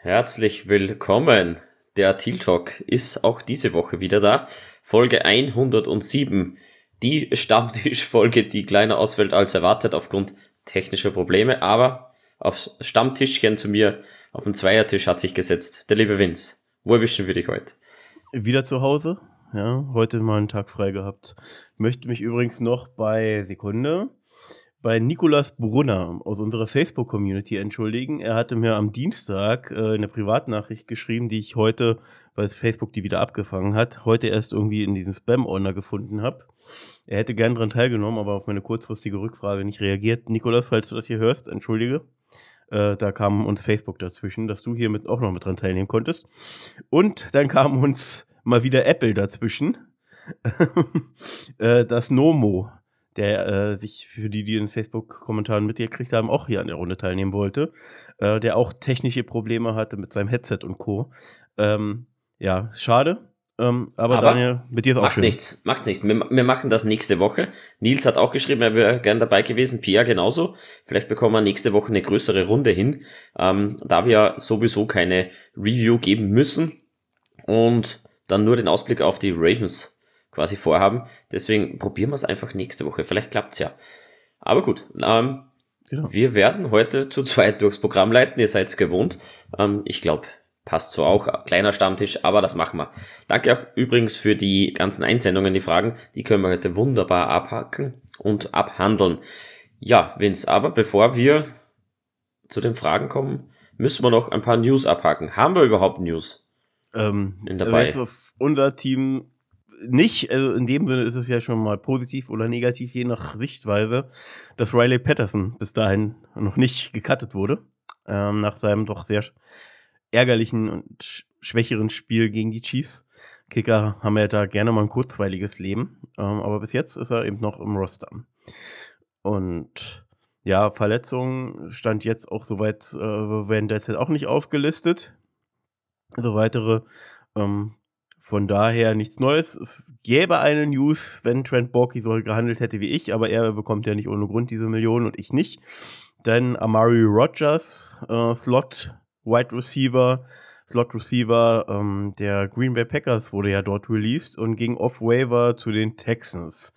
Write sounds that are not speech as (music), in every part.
Herzlich willkommen. Der Teal Talk ist auch diese Woche wieder da. Folge 107. Die Stammtischfolge, die kleiner ausfällt als erwartet aufgrund technischer Probleme, aber aufs Stammtischchen zu mir auf dem Zweiertisch hat sich gesetzt. Der liebe Vince. Wo erwischen wir dich heute? Wieder zu Hause. Ja, heute mal einen Tag frei gehabt. Möchte mich übrigens noch bei Sekunde bei Nikolas Brunner aus unserer Facebook-Community entschuldigen. Er hatte mir am Dienstag äh, eine Privatnachricht geschrieben, die ich heute, weil Facebook die wieder abgefangen hat, heute erst irgendwie in diesem Spam-Ordner gefunden habe. Er hätte gern daran teilgenommen, aber auf meine kurzfristige Rückfrage nicht reagiert. Nikolas, falls du das hier hörst, entschuldige. Äh, da kam uns Facebook dazwischen, dass du hier mit, auch noch mit dran teilnehmen konntest. Und dann kam uns mal wieder Apple dazwischen. (laughs) äh, das Nomo der äh, sich für die, die in Facebook-Kommentaren mitgekriegt haben, auch hier an der Runde teilnehmen wollte, äh, der auch technische Probleme hatte mit seinem Headset und Co. Ähm, ja, schade. Ähm, aber, aber, Daniel, mit dir ist auch macht schön. nichts, macht nichts. Wir, wir, machen das nächste Woche. Nils hat auch geschrieben, er wäre gern dabei gewesen. Pia genauso. Vielleicht bekommen wir nächste Woche eine größere Runde hin, ähm, da wir sowieso keine Review geben müssen und dann nur den Ausblick auf die Ravens quasi vorhaben. Deswegen probieren wir es einfach nächste Woche. Vielleicht klappt es ja. Aber gut, ähm, genau. wir werden heute zu zweit durchs Programm leiten. Ihr seid es gewohnt. Ähm, ich glaube, passt so auch. Kleiner Stammtisch, aber das machen wir. Danke auch übrigens für die ganzen Einsendungen, die Fragen. Die können wir heute wunderbar abhacken und abhandeln. Ja, Vince, aber bevor wir zu den Fragen kommen, müssen wir noch ein paar News abhaken. Haben wir überhaupt News? Ähm, dabei? Also unser Team nicht, also in dem Sinne ist es ja schon mal positiv oder negativ, je nach Sichtweise, dass Riley Patterson bis dahin noch nicht gecuttet wurde. Ähm, nach seinem doch sehr ärgerlichen und schwächeren Spiel gegen die Chiefs. Kicker haben ja da gerne mal ein kurzweiliges Leben, ähm, aber bis jetzt ist er eben noch im Roster. Und ja, Verletzungen stand jetzt auch soweit, äh, werden derzeit auch nicht aufgelistet. Also weitere ähm, von daher nichts Neues. Es gäbe eine News, wenn Trent Borky so gehandelt hätte wie ich, aber er bekommt ja nicht ohne Grund diese Millionen und ich nicht. Denn Amari Rogers, äh, Slot Wide Receiver, Slot Receiver ähm, der Green Bay Packers wurde ja dort released und ging off Waiver zu den Texans.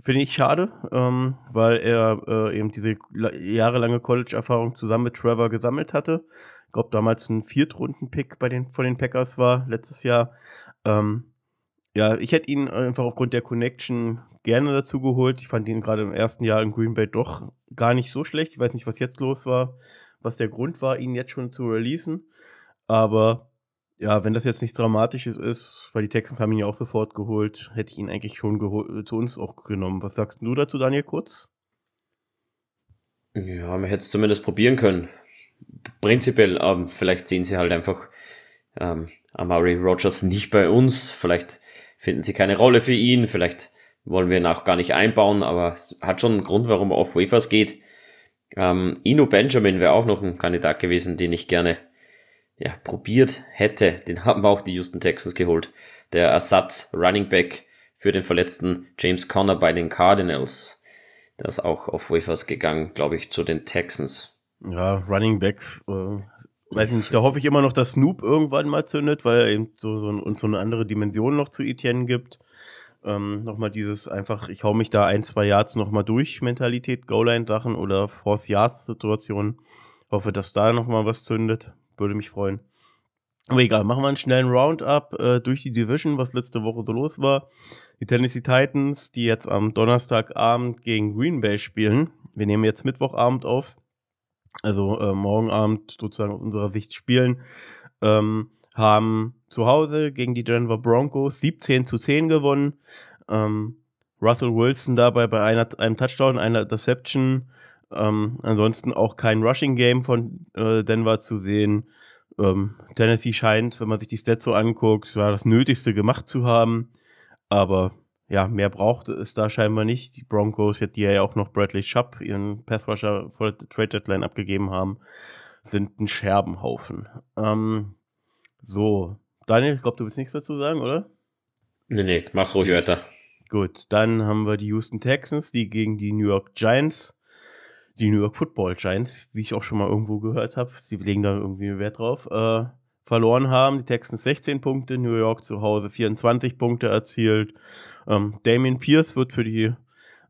Finde ich schade, ähm, weil er äh, eben diese jahrelange College-Erfahrung zusammen mit Trevor gesammelt hatte. Ich glaube, damals ein Viertrunden-Pick bei den, von den Packers war letztes Jahr. Ähm, ja, ich hätte ihn einfach aufgrund der Connection gerne dazu geholt. Ich fand ihn gerade im ersten Jahr in Green Bay doch gar nicht so schlecht. Ich weiß nicht, was jetzt los war, was der Grund war, ihn jetzt schon zu releasen. Aber ja, wenn das jetzt nichts Dramatisches ist, weil die Texans haben ihn ja auch sofort geholt, hätte ich ihn eigentlich schon zu uns auch genommen. Was sagst du dazu, Daniel, kurz? Ja, man hätte es zumindest probieren können. Prinzipiell, ähm, vielleicht sehen sie halt einfach ähm, Amari Rogers nicht bei uns. Vielleicht finden sie keine Rolle für ihn. Vielleicht wollen wir ihn auch gar nicht einbauen, aber es hat schon einen Grund, warum er auf Wafers geht. Ähm, Ino Benjamin wäre auch noch ein Kandidat gewesen, den ich gerne ja, probiert hätte. Den haben auch die Houston Texans geholt. Der Ersatz Running Back für den verletzten James Conner bei den Cardinals. Der ist auch auf Wafers gegangen, glaube ich, zu den Texans. Ja, Running Back äh, weiß nicht, da hoffe ich immer noch, dass Snoop irgendwann mal zündet, weil er eben so, so, ein, so eine andere Dimension noch zu Etienne gibt. Ähm, nochmal dieses einfach, ich hau mich da ein, zwei Yards nochmal durch, Mentalität, Goal-Line-Sachen oder Force-Yards-Situationen. Hoffe, dass da nochmal was zündet. Würde mich freuen. Aber egal, machen wir einen schnellen Roundup äh, durch die Division, was letzte Woche so los war. Die Tennessee Titans, die jetzt am Donnerstagabend gegen Green Bay spielen. Wir nehmen jetzt Mittwochabend auf also äh, morgen Abend sozusagen aus unserer Sicht spielen, ähm, haben zu Hause gegen die Denver Broncos 17 zu 10 gewonnen. Ähm, Russell Wilson dabei bei einer, einem Touchdown, einer Deception. Ähm, ansonsten auch kein Rushing Game von äh, Denver zu sehen. Ähm, Tennessee scheint, wenn man sich die Stats so anguckt, ja, das Nötigste gemacht zu haben. Aber ja, mehr brauchte es da scheinbar nicht. Die Broncos, die ja auch noch Bradley Schupp, ihren Pass-Rusher vor der Trade Deadline abgegeben haben, sind ein Scherbenhaufen. Ähm, so, Daniel, ich glaube, du willst nichts dazu sagen, oder? Nee, nee, mach ruhig weiter. Gut, dann haben wir die Houston Texans, die gegen die New York Giants die New York Football Giants, wie ich auch schon mal irgendwo gehört habe, sie legen da irgendwie Wert drauf, äh, verloren haben. Die Texans 16 Punkte, New York zu Hause 24 Punkte erzielt. Ähm, Damien Pierce wird für die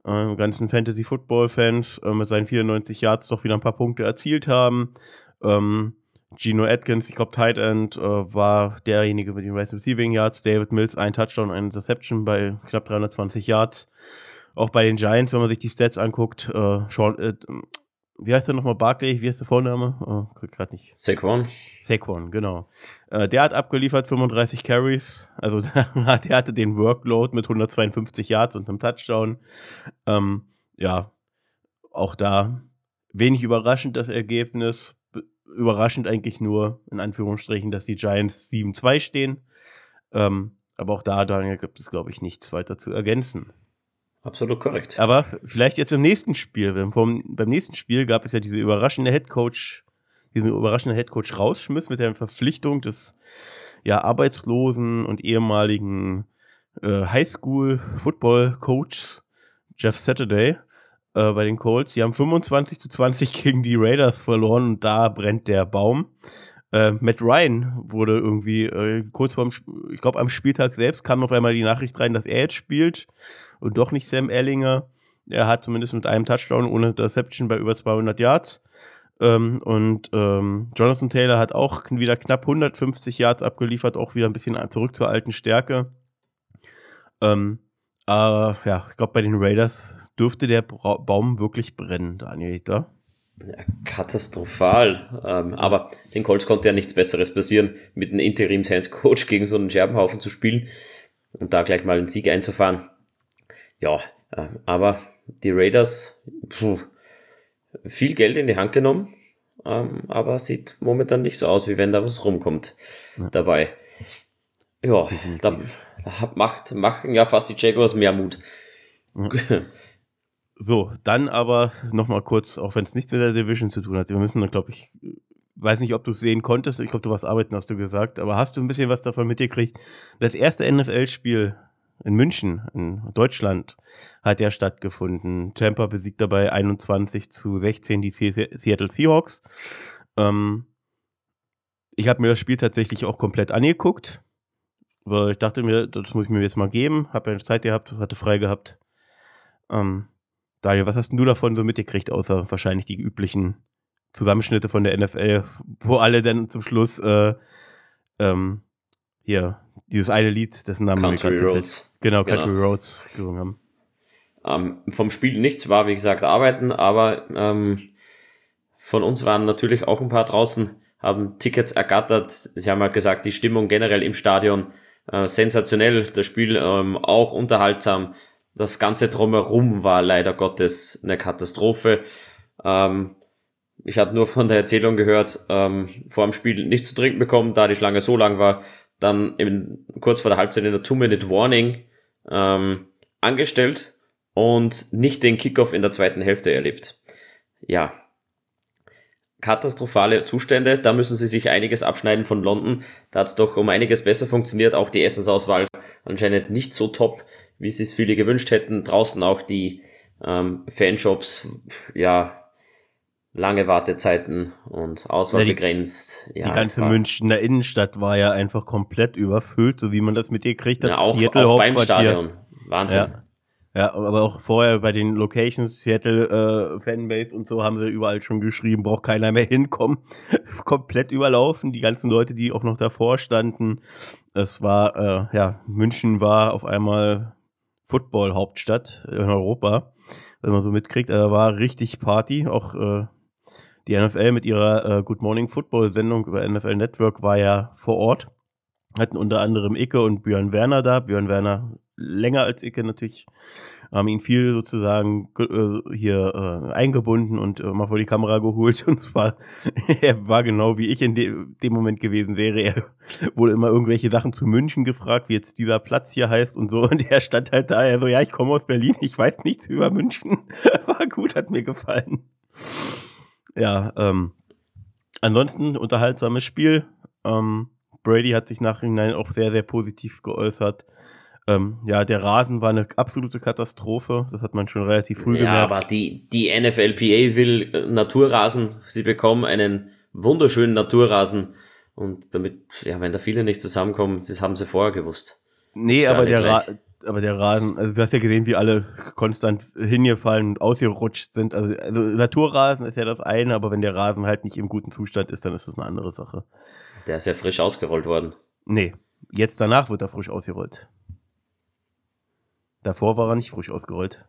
äh, ganzen Fantasy-Football-Fans äh, mit seinen 94 Yards doch wieder ein paar Punkte erzielt haben. Ähm, Gino Atkins, ich glaube, Tight End, äh, war derjenige mit den Right Receiving Yards. David Mills, ein Touchdown, eine Interception bei knapp 320 Yards. Auch bei den Giants, wenn man sich die Stats anguckt, äh, Sean, äh, wie heißt der nochmal? Barkley, wie heißt der Vorname? Oh, gerade nicht. Saquon. Saquon, genau. Äh, der hat abgeliefert 35 Carries. Also (laughs) der hatte den Workload mit 152 Yards und einem Touchdown. Ähm, ja, auch da wenig überraschend das Ergebnis. Überraschend eigentlich nur, in Anführungsstrichen, dass die Giants 7-2 stehen. Ähm, aber auch da, Daniel, gibt es, glaube ich, nichts weiter zu ergänzen. Absolut korrekt. Aber vielleicht jetzt im nächsten Spiel. Vom, beim nächsten Spiel gab es ja diese überraschende Headcoach, diesen überraschenden Headcoach rausschmiss mit der Verpflichtung des ja, arbeitslosen und ehemaligen äh, Highschool-Football-Coachs Jeff Saturday äh, bei den Colts. Die haben 25 zu 20 gegen die Raiders verloren und da brennt der Baum. Äh, Matt Ryan wurde irgendwie äh, kurz vorm, ich glaube am Spieltag selbst kam auf einmal die Nachricht rein, dass er jetzt spielt und doch nicht Sam Ellinger. Er hat zumindest mit einem Touchdown ohne Interception bei über 200 Yards. Ähm, und ähm, Jonathan Taylor hat auch wieder knapp 150 Yards abgeliefert, auch wieder ein bisschen zurück zur alten Stärke. Ähm, aber ja, ich glaube, bei den Raiders dürfte der Bra Baum wirklich brennen, Daniel. Da? Ja, katastrophal. Ähm, aber den Colts konnte ja nichts Besseres passieren, mit einem Interims-Hands-Coach gegen so einen Scherbenhaufen zu spielen und da gleich mal einen Sieg einzufahren. Ja, äh, aber die Raiders, puh, viel Geld in die Hand genommen, ähm, aber sieht momentan nicht so aus, wie wenn da was rumkommt ja. dabei. Ja, da, da macht, machen ja fast die Jaguars mehr Mut. Ja. (laughs) So, dann aber nochmal kurz, auch wenn es nichts mit der Division zu tun hat. Wir müssen, glaube ich, weiß nicht, ob du es sehen konntest. Ich glaube, du warst arbeiten, hast du gesagt. Aber hast du ein bisschen was davon mitgekriegt? Das erste NFL-Spiel in München, in Deutschland, hat ja stattgefunden. Tampa besiegt dabei 21 zu 16 die Seattle Seahawks. Ähm, ich habe mir das Spiel tatsächlich auch komplett angeguckt, weil ich dachte mir, das muss ich mir jetzt mal geben. Habe ja Zeit gehabt, hatte frei gehabt. Ähm, Daniel, was hast du davon so mitgekriegt, außer wahrscheinlich die üblichen Zusammenschnitte von der NFL, wo alle dann zum Schluss äh, ähm, hier dieses eine Lied, dessen Namen Country Roads. Genau, Country genau. Roads gesungen haben. Ähm, vom Spiel nichts war, wie gesagt, arbeiten, aber ähm, von uns waren natürlich auch ein paar draußen, haben Tickets ergattert. Sie haben halt gesagt, die Stimmung generell im Stadion äh, sensationell, das Spiel ähm, auch unterhaltsam. Das Ganze drumherum war leider Gottes eine Katastrophe. Ähm, ich habe nur von der Erzählung gehört, ähm, vor dem Spiel nichts zu trinken bekommen, da die Schlange so lang war dann eben kurz vor der Halbzeit in der Two-Minute-Warning ähm, angestellt und nicht den Kickoff in der zweiten Hälfte erlebt. Ja, katastrophale Zustände, da müssen sie sich einiges abschneiden von London. Da hat es doch um einiges besser funktioniert, auch die Essensauswahl anscheinend nicht so top, wie sie es viele gewünscht hätten. Draußen auch die ähm, Fanshops, ja, lange Wartezeiten und Auswahl ja, die, begrenzt. Ja, die ganze Münchner Innenstadt war ja einfach komplett überfüllt, so wie man das mit ihr kriegt. Ja, auch, auch beim Stadion. Wahnsinn. Ja. ja. aber auch vorher bei den Locations, Seattle äh, Fanbase und so, haben sie überall schon geschrieben, braucht keiner mehr (laughs) hinkommen. komplett überlaufen, die ganzen Leute, die auch noch davor standen. Es war, äh, ja, München war auf einmal Football-Hauptstadt in Europa, wenn man so mitkriegt. Da war richtig Party, auch äh, die NFL mit ihrer äh, Good Morning Football Sendung über NFL Network war ja vor Ort. Hatten unter anderem Icke und Björn Werner da. Björn Werner länger als Icke natürlich. Haben ihn viel sozusagen äh, hier äh, eingebunden und äh, mal vor die Kamera geholt. (laughs) Und zwar, er war genau wie ich in de dem Moment gewesen wäre. Er wurde immer irgendwelche Sachen zu München gefragt, wie jetzt dieser Platz hier heißt und so. Und er stand halt da, er so, ja, ich komme aus Berlin, ich weiß nichts über München. (laughs) War gut, hat mir gefallen ja, ähm, ansonsten unterhaltsames Spiel. Ähm, Brady hat sich nachhinein auch sehr, sehr positiv geäußert. Ähm, ja, der Rasen war eine absolute Katastrophe. Das hat man schon relativ früh ja, gemerkt. Ja, aber die, die NFLPA will Naturrasen. Sie bekommen einen wunderschönen Naturrasen. Und damit, ja, wenn da viele nicht zusammenkommen, das haben sie vorher gewusst. Nee, aber der, Ra aber der Rasen, also du hast ja gesehen, wie alle konstant hingefallen und ausgerutscht sind. Also, also Naturrasen ist ja das eine, aber wenn der Rasen halt nicht im guten Zustand ist, dann ist das eine andere Sache. Der ist ja frisch ausgerollt worden. Nee, jetzt danach wird er frisch ausgerollt. Davor war er nicht frisch ausgerollt.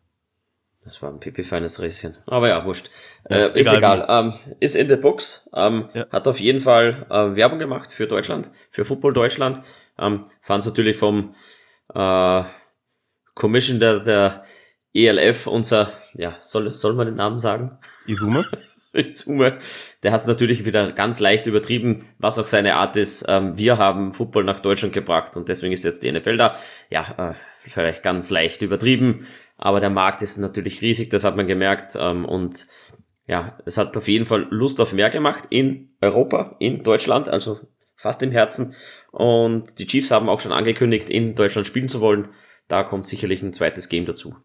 Das war ein pipi-feines Räschen. Aber ja, wurscht. Ja, äh, ist egal. Ähm, ist in the books. Ähm, ja. Hat auf jeden Fall äh, Werbung gemacht für Deutschland, für Football Deutschland. Ähm, Fand es natürlich vom äh, Commissioner der ELF, unser, ja, soll, soll man den Namen sagen? Izume? (laughs) Izume. Der hat es natürlich wieder ganz leicht übertrieben, was auch seine Art ist. Ähm, wir haben Football nach Deutschland gebracht und deswegen ist jetzt die NFL da. Ja, äh, vielleicht ganz leicht übertrieben, aber der Markt ist natürlich riesig, das hat man gemerkt. Ähm, und ja, es hat auf jeden Fall Lust auf mehr gemacht in Europa, in Deutschland, also fast im Herzen. Und die Chiefs haben auch schon angekündigt, in Deutschland spielen zu wollen. Da kommt sicherlich ein zweites Game dazu.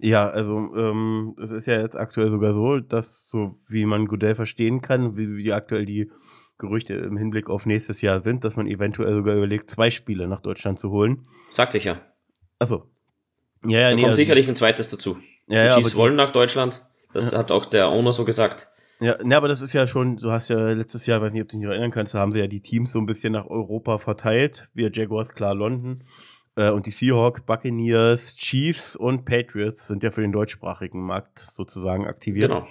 Ja, also ähm, es ist ja jetzt aktuell sogar so, dass so wie man Goodell verstehen kann, wie, wie aktuell die Gerüchte im Hinblick auf nächstes Jahr sind, dass man eventuell sogar überlegt, zwei Spiele nach Deutschland zu holen. Sagte ich ja. Achso. Ja, ja, da nee, kommt also, sicherlich ein zweites dazu. Ja, die ja, Chiefs wollen nach Deutschland. Das ja. hat auch der Owner so gesagt. Ja, ne, aber das ist ja schon, du hast ja letztes Jahr, weiß nicht, ob du dich noch erinnern kannst, da haben sie ja die Teams so ein bisschen nach Europa verteilt. Wir Jaguars, klar, London. Äh, und die Seahawks, Buccaneers, Chiefs und Patriots sind ja für den deutschsprachigen Markt sozusagen aktiviert. Genau,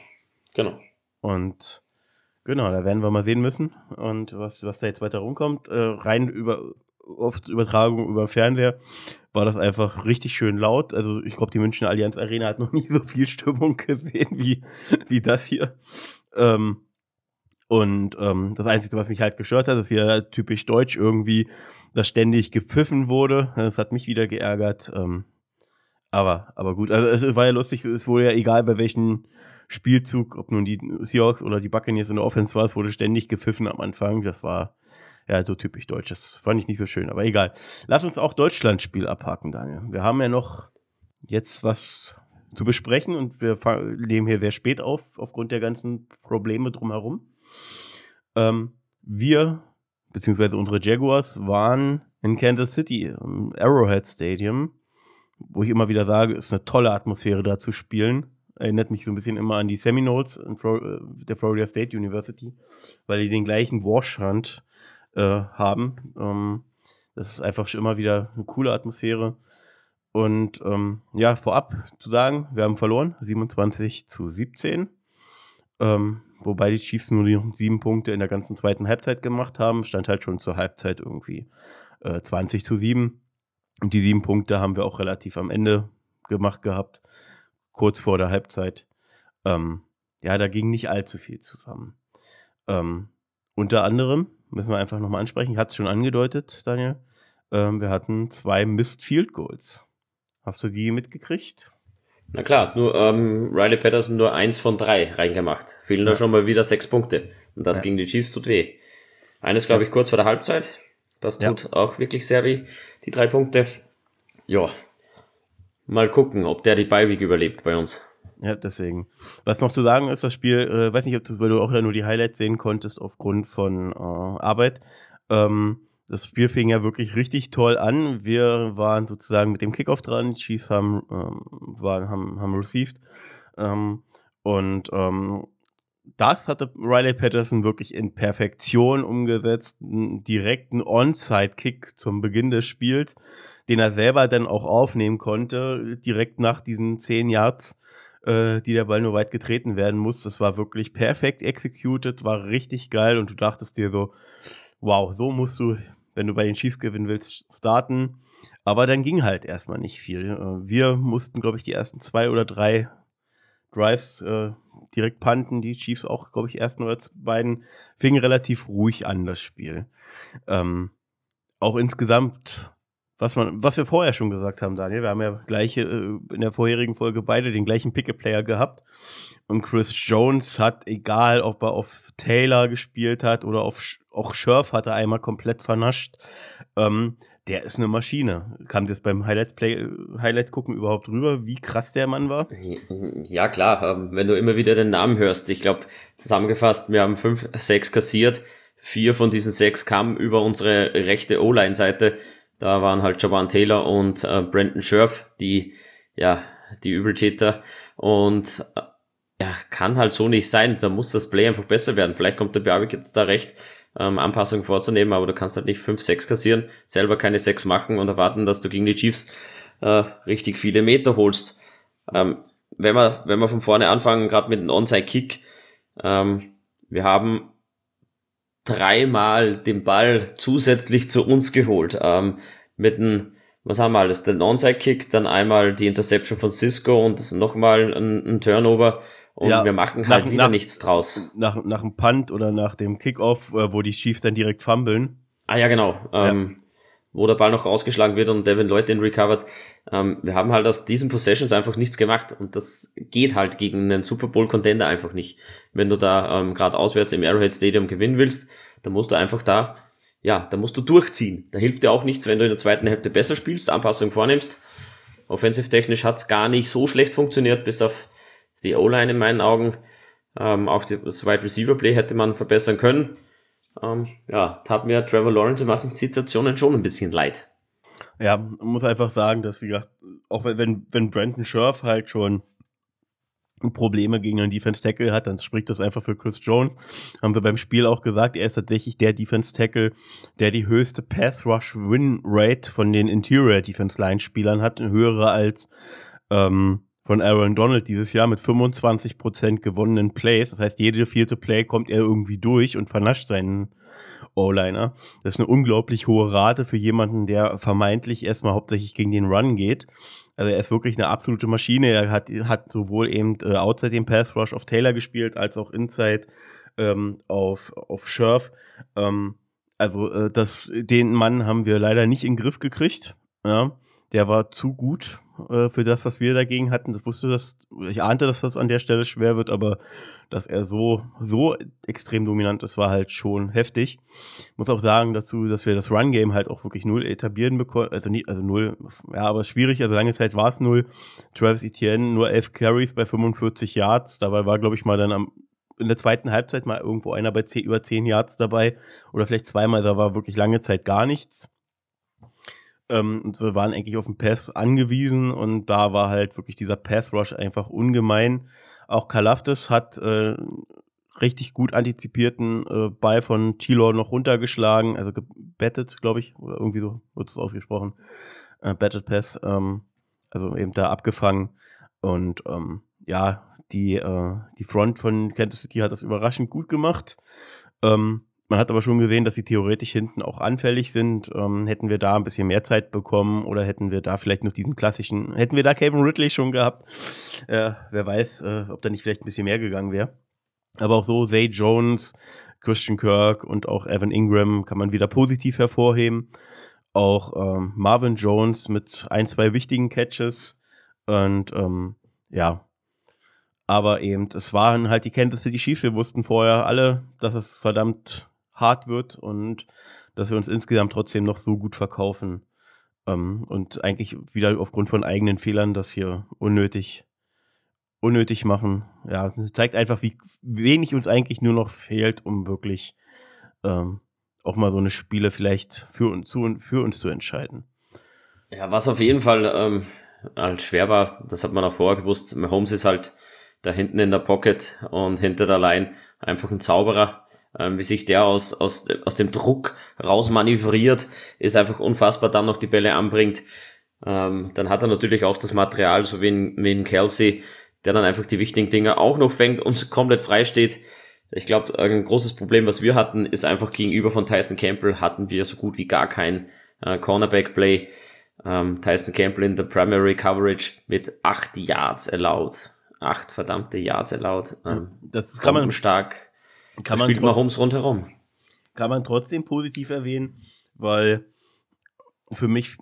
genau. Und genau, da werden wir mal sehen müssen. Und was, was da jetzt weiter rumkommt, äh, rein über oft Übertragung über Fernseher, war das einfach richtig schön laut. Also ich glaube, die München Allianz Arena hat noch (laughs) nie so viel Stimmung gesehen wie, wie das hier. Ähm, und ähm, das Einzige, was mich halt gestört hat, ist hier typisch deutsch irgendwie, dass ständig gepfiffen wurde. Das hat mich wieder geärgert. Ähm, aber, aber gut, also es war ja lustig, es wurde ja egal bei welchem Spielzug, ob nun die Seahawks oder die Buccaneers in der Offense war, es wurde ständig gepfiffen am Anfang. Das war ja so typisch deutsch. Das fand ich nicht so schön, aber egal. Lass uns auch Deutschland-Spiel abhaken, Daniel. Wir haben ja noch jetzt was zu besprechen und wir nehmen hier sehr spät auf, aufgrund der ganzen Probleme drumherum. Ähm, wir, beziehungsweise unsere Jaguars, waren in Kansas City im Arrowhead Stadium, wo ich immer wieder sage, ist eine tolle Atmosphäre da zu spielen. Erinnert mich so ein bisschen immer an die Seminoles äh, der Florida State University, weil die den gleichen Warshand äh, haben. Ähm, das ist einfach schon immer wieder eine coole Atmosphäre. Und ähm, ja, vorab zu sagen, wir haben verloren, 27 zu 17. Ähm, wobei die Chiefs nur die sieben Punkte in der ganzen zweiten Halbzeit gemacht haben. Stand halt schon zur Halbzeit irgendwie äh, 20 zu 7. Und die sieben Punkte haben wir auch relativ am Ende gemacht gehabt, kurz vor der Halbzeit. Ähm, ja, da ging nicht allzu viel zusammen. Ähm, unter anderem müssen wir einfach nochmal ansprechen, ich hatte es schon angedeutet, Daniel, ähm, wir hatten zwei Missed Field Goals. Hast du die mitgekriegt? Na klar, nur ähm, Riley Patterson nur eins von drei reingemacht. Fehlen ja. da schon mal wieder sechs Punkte. Und das ja. gegen die Chiefs tut weh. Eines, glaube ich, kurz vor der Halbzeit. Das tut ja. auch wirklich sehr weh, die drei Punkte. Ja, mal gucken, ob der die Beiweg überlebt bei uns. Ja, deswegen. Was noch zu sagen ist, das Spiel, äh, weiß nicht, ob du, weil du auch ja nur die Highlights sehen konntest aufgrund von äh, Arbeit. Ähm, das Spiel fing ja wirklich richtig toll an. Wir waren sozusagen mit dem Kickoff dran. Chiefs haben, ähm, waren, haben, haben received. Ähm, und ähm, das hatte Riley Patterson wirklich in Perfektion umgesetzt. Einen direkten Onside-Kick zum Beginn des Spiels, den er selber dann auch aufnehmen konnte, direkt nach diesen zehn Yards, äh, die der Ball nur weit getreten werden muss. Das war wirklich perfekt executed, war richtig geil und du dachtest dir so, wow, so musst du wenn du bei den Chiefs gewinnen willst, starten. Aber dann ging halt erstmal nicht viel. Äh, wir mussten, glaube ich, die ersten zwei oder drei Drives äh, direkt panten. Die Chiefs auch, glaube ich, ersten oder beiden fingen relativ ruhig an, das Spiel. Ähm, auch insgesamt, was, man, was wir vorher schon gesagt haben, Daniel, wir haben ja gleiche, äh, in der vorherigen Folge beide den gleichen Pick-a-Player gehabt. Und Chris Jones hat, egal ob er auf Taylor gespielt hat oder auf auch Scherf hat er einmal komplett vernascht. Ähm, der ist eine Maschine. Kam das beim Highlights Play, Highlights gucken überhaupt rüber, wie krass der Mann war? Ja, klar, ähm, wenn du immer wieder den Namen hörst. Ich glaube, zusammengefasst, wir haben fünf, sechs kassiert. Vier von diesen sechs kamen über unsere rechte O-Line-Seite. Da waren halt Javan Taylor und äh, Brandon Scherf, die, ja, die Übeltäter. Und äh, ja, kann halt so nicht sein. Da muss das Play einfach besser werden. Vielleicht kommt der Bjarvik jetzt da recht ähm, Anpassungen vorzunehmen, aber du kannst halt nicht 5, 6 kassieren, selber keine 6 machen und erwarten, dass du gegen die Chiefs äh, richtig viele Meter holst. Ähm, wenn wir, wenn wir von vorne anfangen, gerade mit dem Onside-Kick, ähm, wir haben dreimal den Ball zusätzlich zu uns geholt. Ähm, mit dem, was haben wir alles? Den Onside-Kick, dann einmal die Interception von Cisco und nochmal ein, ein Turnover. Und ja, wir machen halt nach, wieder nach, nichts draus. Nach, nach dem Punt oder nach dem Kickoff, äh, wo die Chiefs dann direkt fummeln. Ah ja, genau. Ähm, ja. Wo der Ball noch rausgeschlagen wird und Devin Lloyd den recovered. Ähm, wir haben halt aus diesen Possessions einfach nichts gemacht. Und das geht halt gegen einen Super Bowl-Contender einfach nicht. Wenn du da ähm, gerade auswärts im Arrowhead Stadium gewinnen willst, dann musst du einfach da, ja, da musst du durchziehen. Da hilft dir auch nichts, wenn du in der zweiten Hälfte besser spielst, Anpassungen vornimmst. Offensive-technisch hat's gar nicht so schlecht funktioniert, bis auf die O-Line in meinen Augen. Ähm, auch das Wide Receiver Play hätte man verbessern können. Ähm, ja, tat mir Trevor Lawrence in manchen Situationen schon ein bisschen leid. Ja, man muss einfach sagen, dass, wie gesagt, auch wenn, wenn Brandon Scherf halt schon Probleme gegen einen Defense Tackle hat, dann spricht das einfach für Chris Jones. Haben wir beim Spiel auch gesagt, er ist tatsächlich der Defense Tackle, der die höchste Pass Rush Win Rate von den Interior Defense Line Spielern hat, höhere als ähm, von Aaron Donald dieses Jahr mit 25% gewonnenen Plays. Das heißt, jede vierte Play kommt er irgendwie durch und vernascht seinen O-Liner. Das ist eine unglaublich hohe Rate für jemanden, der vermeintlich erstmal hauptsächlich gegen den Run geht. Also er ist wirklich eine absolute Maschine. Er hat, hat sowohl eben äh, outside den Pass Rush auf Taylor gespielt, als auch inside ähm, auf, auf Scherf. Ähm, also äh, das, den Mann haben wir leider nicht in den Griff gekriegt. Ja. Der war zu gut äh, für das, was wir dagegen hatten. Das wusste das, ich ahnte, dass das an der Stelle schwer wird, aber dass er so, so extrem dominant ist, war halt schon heftig. Muss auch sagen dazu, dass wir das Run-Game halt auch wirklich null etablieren bekommen, also nicht, also null, ja, aber schwierig, also lange Zeit war es null. Travis Etienne, nur elf Carries bei 45 Yards, dabei war, glaube ich, mal dann am in der zweiten Halbzeit mal irgendwo einer bei 10, über 10 Yards dabei oder vielleicht zweimal, da war wirklich lange Zeit gar nichts. Ähm, und wir waren eigentlich auf den Pass angewiesen und da war halt wirklich dieser Pass-Rush einfach ungemein. Auch Kalaftis hat äh, richtig gut antizipierten äh, Ball von Tilor noch runtergeschlagen, also gebettet, glaube ich, oder irgendwie so wird es ausgesprochen. Äh, Betted Pass, ähm, also eben da abgefangen. Und ähm, ja, die, äh, die Front von Kansas City hat das überraschend gut gemacht. Ähm, man hat aber schon gesehen, dass sie theoretisch hinten auch anfällig sind. Ähm, hätten wir da ein bisschen mehr Zeit bekommen oder hätten wir da vielleicht noch diesen klassischen, hätten wir da Kevin Ridley schon gehabt, äh, wer weiß, äh, ob da nicht vielleicht ein bisschen mehr gegangen wäre. Aber auch so, Zay Jones, Christian Kirk und auch Evan Ingram kann man wieder positiv hervorheben. Auch ähm, Marvin Jones mit ein, zwei wichtigen Catches. Und ähm, ja, aber eben, es waren halt die Kansas City Chiefs. Wir wussten vorher alle, dass es verdammt hart wird und dass wir uns insgesamt trotzdem noch so gut verkaufen ähm, und eigentlich wieder aufgrund von eigenen Fehlern das hier unnötig unnötig machen. Ja, zeigt einfach, wie wenig uns eigentlich nur noch fehlt, um wirklich ähm, auch mal so eine Spiele vielleicht für uns zu, für uns zu entscheiden. Ja, was auf jeden Fall ähm, halt schwer war, das hat man auch vorher gewusst. Holmes ist halt da hinten in der Pocket und hinter der Line einfach ein Zauberer wie sich der aus, aus, aus dem Druck rausmanövriert, ist einfach unfassbar, dann noch die Bälle anbringt. Ähm, dann hat er natürlich auch das Material, so wie in, wie in Kelsey, der dann einfach die wichtigen Dinge auch noch fängt und komplett frei steht. Ich glaube, ein großes Problem, was wir hatten, ist einfach gegenüber von Tyson Campbell hatten wir so gut wie gar kein äh, Cornerback-Play. Ähm, Tyson Campbell in der Primary Coverage mit acht Yards allowed. Acht verdammte Yards allowed. Ähm, das kann man stark kann man spielt Mahomes rundherum. Kann man trotzdem positiv erwähnen, weil für mich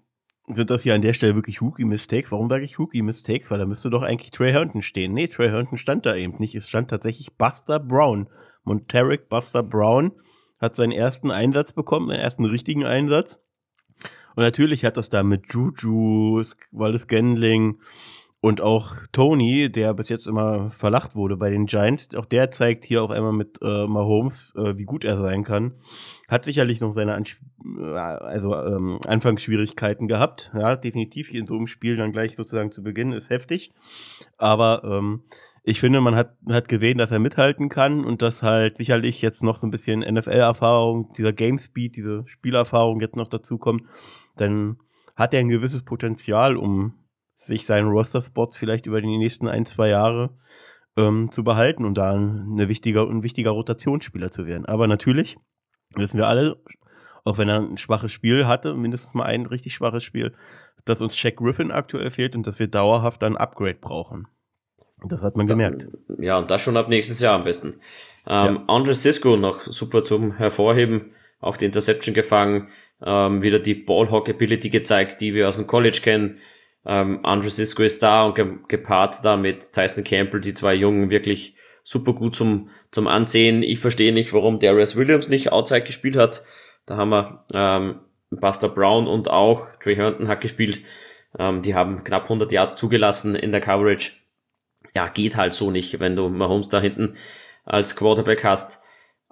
sind das hier an der Stelle wirklich Rookie-Mistakes. Warum sage ich Rookie-Mistakes? Weil da müsste doch eigentlich Trey Herndon stehen. Nee, Trey Herndon stand da eben nicht. Es stand tatsächlich Buster Brown. Monteric Buster Brown hat seinen ersten Einsatz bekommen, seinen ersten richtigen Einsatz. Und natürlich hat das da mit Juju, Wallace Gendling und auch Tony, der bis jetzt immer verlacht wurde bei den Giants, auch der zeigt hier auf einmal mit äh, Mahomes, äh, wie gut er sein kann. Hat sicherlich noch seine Ans äh, also, ähm, Anfangsschwierigkeiten gehabt. Ja, definitiv hier in so einem Spiel dann gleich sozusagen zu Beginn ist heftig. Aber ähm, ich finde, man hat, hat gesehen, dass er mithalten kann und dass halt sicherlich jetzt noch so ein bisschen NFL-Erfahrung, dieser Game Speed, diese Spielerfahrung jetzt noch dazu kommt. Dann hat er ein gewisses Potenzial, um sich seinen Roster-Spot vielleicht über die nächsten ein, zwei Jahre ähm, zu behalten und da eine wichtiger, ein wichtiger Rotationsspieler zu werden. Aber natürlich wissen wir alle, auch wenn er ein schwaches Spiel hatte, mindestens mal ein richtig schwaches Spiel, dass uns Shaq Griffin aktuell fehlt und dass wir dauerhaft ein Upgrade brauchen. Das hat man gemerkt. Ja, und das schon ab nächstes Jahr am besten. Ähm, ja. Andre Cisco noch super zum Hervorheben, auch die Interception gefangen, ähm, wieder die Ballhawk-Ability gezeigt, die wir aus dem College kennen. Ähm, Andre Cisco ist da und ge gepaart da mit Tyson Campbell, die zwei Jungen wirklich super gut zum, zum Ansehen. Ich verstehe nicht, warum Darius Williams nicht Outside gespielt hat. Da haben wir ähm, Buster Brown und auch Trey Herndon hat gespielt. Ähm, die haben knapp 100 Yards zugelassen in der Coverage. Ja, geht halt so nicht, wenn du Mahomes da hinten als Quarterback hast.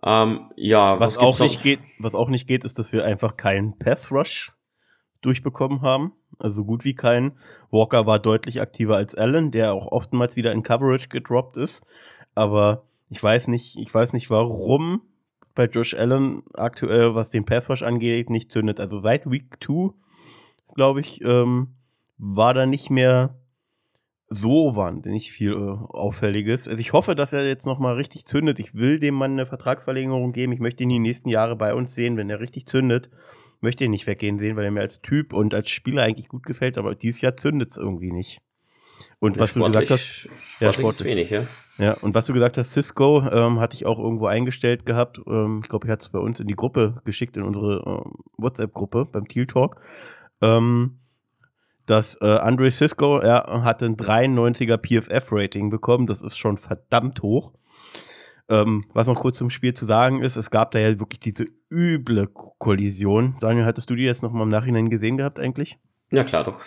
Ähm, ja, was, was auch nicht geht, was auch nicht geht, ist, dass wir einfach keinen Path Rush durchbekommen haben. Also gut wie keinen. Walker war deutlich aktiver als Allen, der auch oftmals wieder in Coverage gedroppt ist. Aber ich weiß nicht, ich weiß nicht, warum bei Josh Allen aktuell, was den Passwash angeht, nicht zündet. Also seit Week 2, glaube ich, ähm, war da nicht mehr so wahnsinnig viel äh, Auffälliges. Also ich hoffe, dass er jetzt nochmal richtig zündet. Ich will dem Mann eine Vertragsverlängerung geben. Ich möchte ihn die nächsten Jahre bei uns sehen, wenn er richtig zündet möchte ihn nicht weggehen sehen, weil er mir als Typ und als Spieler eigentlich gut gefällt, aber dieses Jahr zündet es irgendwie nicht. Und was du gesagt hast, ja, sportlich wenig, ja. Ja, und was du gesagt hast, Cisco ähm, hatte ich auch irgendwo eingestellt gehabt. Ähm, ich glaube, ich hatte es bei uns in die Gruppe geschickt, in unsere äh, WhatsApp-Gruppe beim Teal Talk. Ähm, dass äh, Andre Cisco, er hatte ein 93er PFF-Rating bekommen. Das ist schon verdammt hoch. Ähm, was noch kurz zum Spiel zu sagen ist, es gab da ja wirklich diese üble Kollision. Daniel, hattest du die jetzt noch mal im Nachhinein gesehen gehabt eigentlich? Ja, klar doch.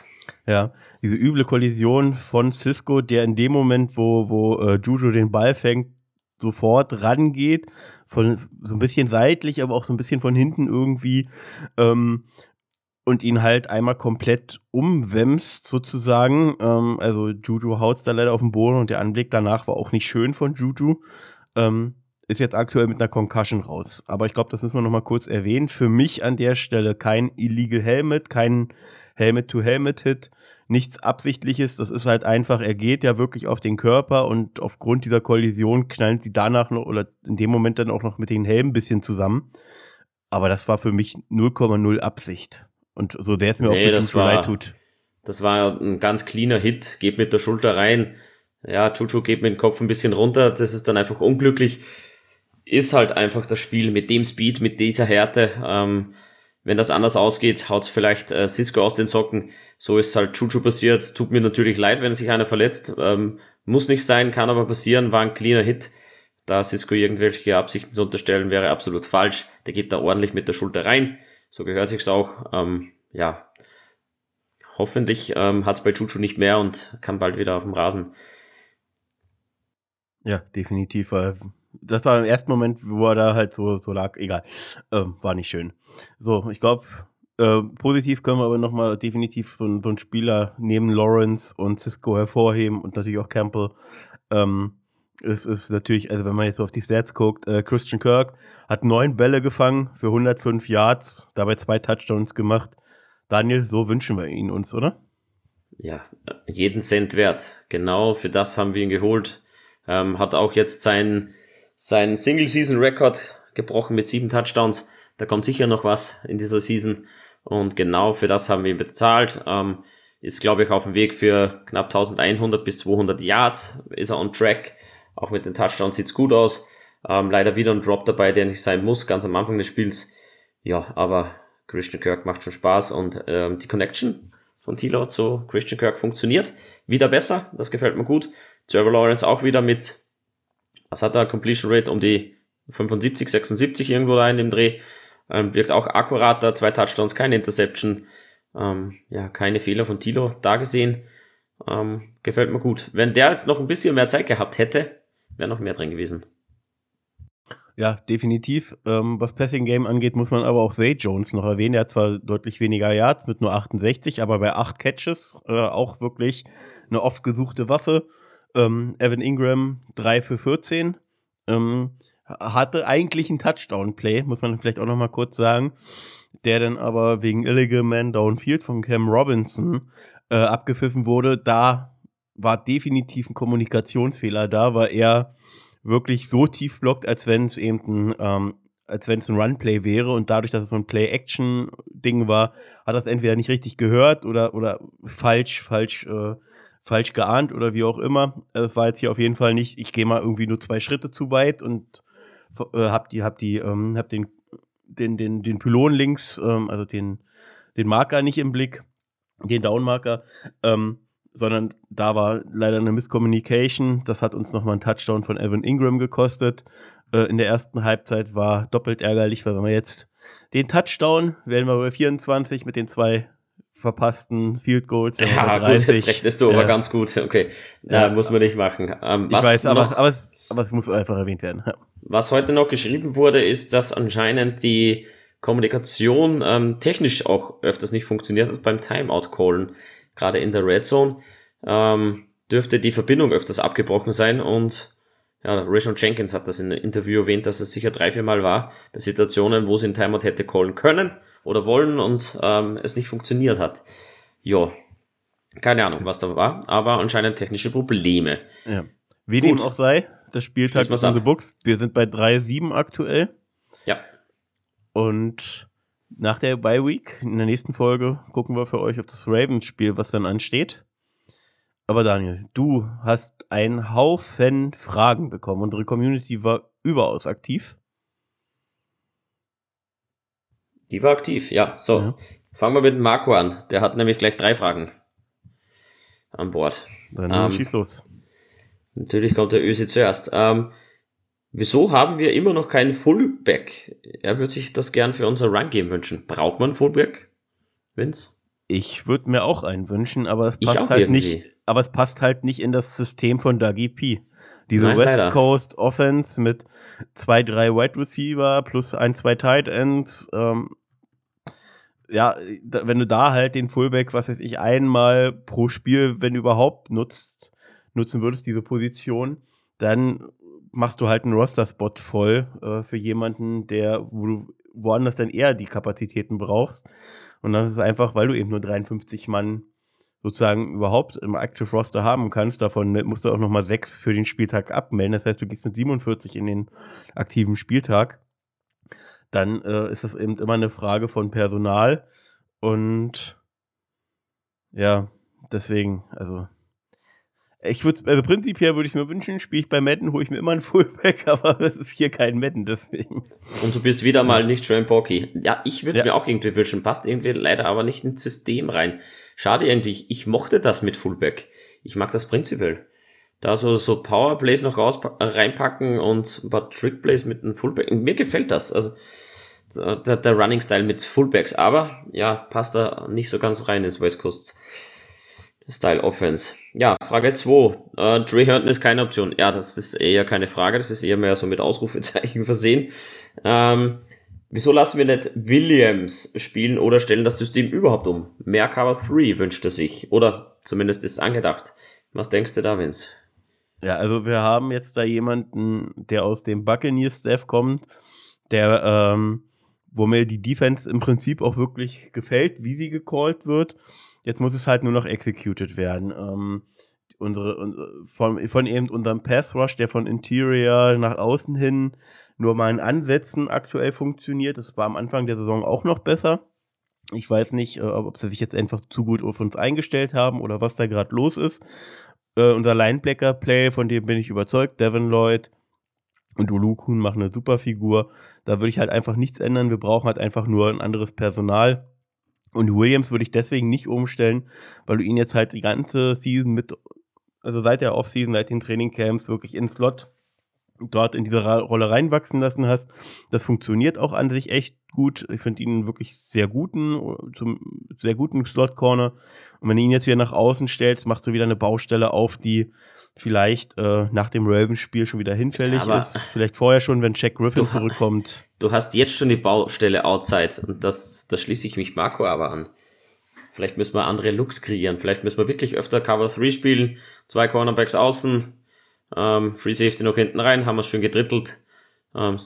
Ja, diese üble Kollision von Cisco, der in dem Moment, wo, wo äh, Juju den Ball fängt, sofort rangeht, von so ein bisschen seitlich, aber auch so ein bisschen von hinten irgendwie ähm, und ihn halt einmal komplett umwemst sozusagen. Ähm, also Juju haut da leider auf den Boden und der Anblick danach war auch nicht schön von Juju. Ähm, ist jetzt aktuell mit einer Concussion raus. Aber ich glaube, das müssen wir nochmal kurz erwähnen. Für mich an der Stelle kein Illegal Helmet, kein Helmet-to-Helmet-Hit, nichts Absichtliches. Das ist halt einfach, er geht ja wirklich auf den Körper und aufgrund dieser Kollision knallt die danach noch oder in dem Moment dann auch noch mit den Helmen ein bisschen zusammen. Aber das war für mich 0,0 Absicht. Und so der es mir nee, auch für leid tut. Das war ein ganz cleaner Hit, geht mit der Schulter rein ja, Chuchu geht mit dem Kopf ein bisschen runter, das ist dann einfach unglücklich. Ist halt einfach das Spiel mit dem Speed, mit dieser Härte. Ähm, wenn das anders ausgeht, haut vielleicht äh, Cisco aus den Socken. So ist halt Chuchu passiert. Tut mir natürlich leid, wenn sich einer verletzt. Ähm, muss nicht sein, kann aber passieren. War ein cleaner Hit. Da Cisco irgendwelche Absichten zu unterstellen, wäre absolut falsch. Der geht da ordentlich mit der Schulter rein. So gehört sich's auch. Ähm, ja, hoffentlich ähm, hat's bei Chuchu nicht mehr und kann bald wieder auf dem Rasen ja, definitiv. Das war im ersten Moment, wo er da halt so, so lag. Egal. Ähm, war nicht schön. So, ich glaube, äh, positiv können wir aber nochmal definitiv so, so einen Spieler neben Lawrence und Cisco hervorheben und natürlich auch Campbell. Ähm, es ist natürlich, also wenn man jetzt auf die Stats guckt, äh, Christian Kirk hat neun Bälle gefangen für 105 Yards, dabei zwei Touchdowns gemacht. Daniel, so wünschen wir ihn uns, oder? Ja, jeden Cent wert. Genau für das haben wir ihn geholt. Ähm, hat auch jetzt seinen sein Single-Season-Record gebrochen mit sieben Touchdowns. Da kommt sicher noch was in dieser Season. Und genau für das haben wir ihn bezahlt. Ähm, ist, glaube ich, auf dem Weg für knapp 1100 bis 200 Yards. Ist er on track. Auch mit den Touchdowns sieht's gut aus. Ähm, leider wieder ein Drop dabei, der nicht sein muss, ganz am Anfang des Spiels. Ja, aber Christian Kirk macht schon Spaß und ähm, die Connection von Tilo zu Christian Kirk funktioniert. Wieder besser, das gefällt mir gut. Trevor Lawrence auch wieder mit, was hat er, Completion Rate um die 75, 76 irgendwo da in dem Dreh. Ähm, wirkt auch akkurater, zwei Touchdowns, keine Interception. Ähm, ja, keine Fehler von Tilo da gesehen. Ähm, gefällt mir gut. Wenn der jetzt noch ein bisschen mehr Zeit gehabt hätte, wäre noch mehr drin gewesen. Ja, definitiv. Ähm, was Passing Game angeht, muss man aber auch Zay Jones noch erwähnen. Er hat zwar deutlich weniger Yards mit nur 68, aber bei 8 Catches äh, auch wirklich eine oft gesuchte Waffe. Ähm, Evan Ingram 3 für 14. Ähm, hatte eigentlich einen Touchdown-Play, muss man vielleicht auch noch mal kurz sagen, der dann aber wegen Illegal Man Downfield von Cam Robinson äh, abgepfiffen wurde. Da war definitiv ein Kommunikationsfehler da, weil er wirklich so tief blockt, als wenn es eben ein, ähm, als wenn es ein Runplay wäre und dadurch, dass es so ein Play-Action-Ding war, hat er es entweder nicht richtig gehört oder, oder falsch, falsch, äh, falsch geahnt oder wie auch immer. Also es war jetzt hier auf jeden Fall nicht, ich gehe mal irgendwie nur zwei Schritte zu weit und äh, hab die, hab die, ähm, hab den, den, den, den Pylon links, ähm, also den, den Marker nicht im Blick, den Downmarker. Ähm, sondern da war leider eine Misscommunication. Das hat uns nochmal einen Touchdown von Evan Ingram gekostet. Äh, in der ersten Halbzeit war doppelt ärgerlich, weil wenn wir jetzt den Touchdown, werden wir bei 24 mit den zwei verpassten Field Goals. Ja, 30. gut, jetzt rechnest du ja. aber ganz gut. Okay, ja. muss man nicht machen. Ähm, ich weiß, aber, aber, es, aber es muss einfach erwähnt werden. Ja. Was heute noch geschrieben wurde, ist, dass anscheinend die Kommunikation ähm, technisch auch öfters nicht funktioniert hat beim Timeout-Callen gerade in der Red Zone, ähm, dürfte die Verbindung öfters abgebrochen sein und ja, Rishon Jenkins hat das in einem Interview erwähnt, dass es sicher drei, vier Mal war, bei Situationen, wo sie in Timeout hätte callen können oder wollen und ähm, es nicht funktioniert hat. Ja, keine Ahnung, was da war, aber anscheinend technische Probleme. Ja. Wie dem auch sei, das Spieltag ist in the Books. Wir sind bei 3-7 aktuell. Ja. Und nach der Bye Week, in der nächsten Folge, gucken wir für euch auf das Ravens-Spiel, was dann ansteht. Aber Daniel, du hast einen Haufen Fragen bekommen. Unsere Community war überaus aktiv. Die war aktiv, ja. So, ja. fangen wir mit Marco an. Der hat nämlich gleich drei Fragen an Bord. Dann ähm, schieß los. Natürlich kommt der Ösi zuerst. Ähm, Wieso haben wir immer noch keinen Fullback? Er würde sich das gern für unser Run-Game wünschen. Braucht man Fullback, Vince? Ich würde mir auch einen wünschen, aber es passt halt irgendwie. nicht. Aber es passt halt nicht in das System von Dougie P. Diese Nein, West leider. Coast Offense mit zwei, drei Wide Receiver plus ein, zwei Tight Ends. Ähm, ja, wenn du da halt den Fullback, was weiß ich, einmal pro Spiel, wenn überhaupt nutzt, nutzen würdest, diese Position, dann machst du halt einen Roster-Spot voll äh, für jemanden, der, wo du woanders dann eher die Kapazitäten brauchst. Und das ist einfach, weil du eben nur 53 Mann sozusagen überhaupt im Active Roster haben kannst. Davon musst du auch nochmal sechs für den Spieltag abmelden. Das heißt, du gehst mit 47 in den aktiven Spieltag. Dann äh, ist das eben immer eine Frage von Personal. Und ja, deswegen, also ich würde, also prinzipiell würde ich mir wünschen, spiele ich bei Madden, hole ich mir immer einen Fullback, (laughs) aber es ist hier kein Madden, deswegen. Und du bist wieder mal nicht Trent Borky. Ja, ich würde es ja. mir auch irgendwie wünschen, passt irgendwie leider aber nicht ins System rein. Schade irgendwie, ich mochte das mit Fullback. Ich mag das prinzipiell. Da so, so Powerplays noch raus, reinpacken und ein paar Trickplays mit einem Fullback. Mir gefällt das. Also, der, der Running Style mit Fullbacks, aber ja, passt da nicht so ganz rein ins West Coast Style Offense. Ja, Frage 2. Äh, Dre Herndon ist keine Option. Ja, das ist eher keine Frage, das ist eher mehr so mit Ausrufezeichen (laughs) versehen. Ähm, wieso lassen wir nicht Williams spielen oder stellen das System überhaupt um? Mehr Cover 3 wünscht er sich. Oder zumindest ist es angedacht. Was denkst du da, Vince? Ja, also wir haben jetzt da jemanden, der aus dem Buccaneers-Staff kommt, der, ähm, wo mir die Defense im Prinzip auch wirklich gefällt, wie sie gecallt wird. Jetzt muss es halt nur noch executed werden. Ähm, unsere, von, von eben unserem Pass Rush, der von Interior nach außen hin nur mal in Ansätzen aktuell funktioniert. Das war am Anfang der Saison auch noch besser. Ich weiß nicht, äh, ob sie sich jetzt einfach zu gut auf uns eingestellt haben oder was da gerade los ist. Äh, unser Linebacker-Play, von dem bin ich überzeugt, Devin Lloyd und Ulukun machen eine super Figur. Da würde ich halt einfach nichts ändern. Wir brauchen halt einfach nur ein anderes Personal. Und Williams würde ich deswegen nicht umstellen, weil du ihn jetzt halt die ganze Season mit, also seit der Offseason, seit den Trainingcamps wirklich in Slot dort in diese Rolle reinwachsen lassen hast. Das funktioniert auch an sich echt gut. Ich finde ihn wirklich sehr guten, zum sehr guten Slot-Corner. Und wenn du ihn jetzt wieder nach außen stellst, machst du wieder eine Baustelle auf, die vielleicht äh, nach dem Ravens-Spiel schon wieder hinfällig ja, ist. Vielleicht vorher schon, wenn Jack Griffin du, zurückkommt. Du hast jetzt schon die Baustelle outside und das, das schließe ich mich Marco aber an. Vielleicht müssen wir andere Looks kreieren. Vielleicht müssen wir wirklich öfter Cover 3 spielen. Zwei Cornerbacks außen, ähm, Free Safety noch hinten rein, haben wir schön gedrittelt. Ähm,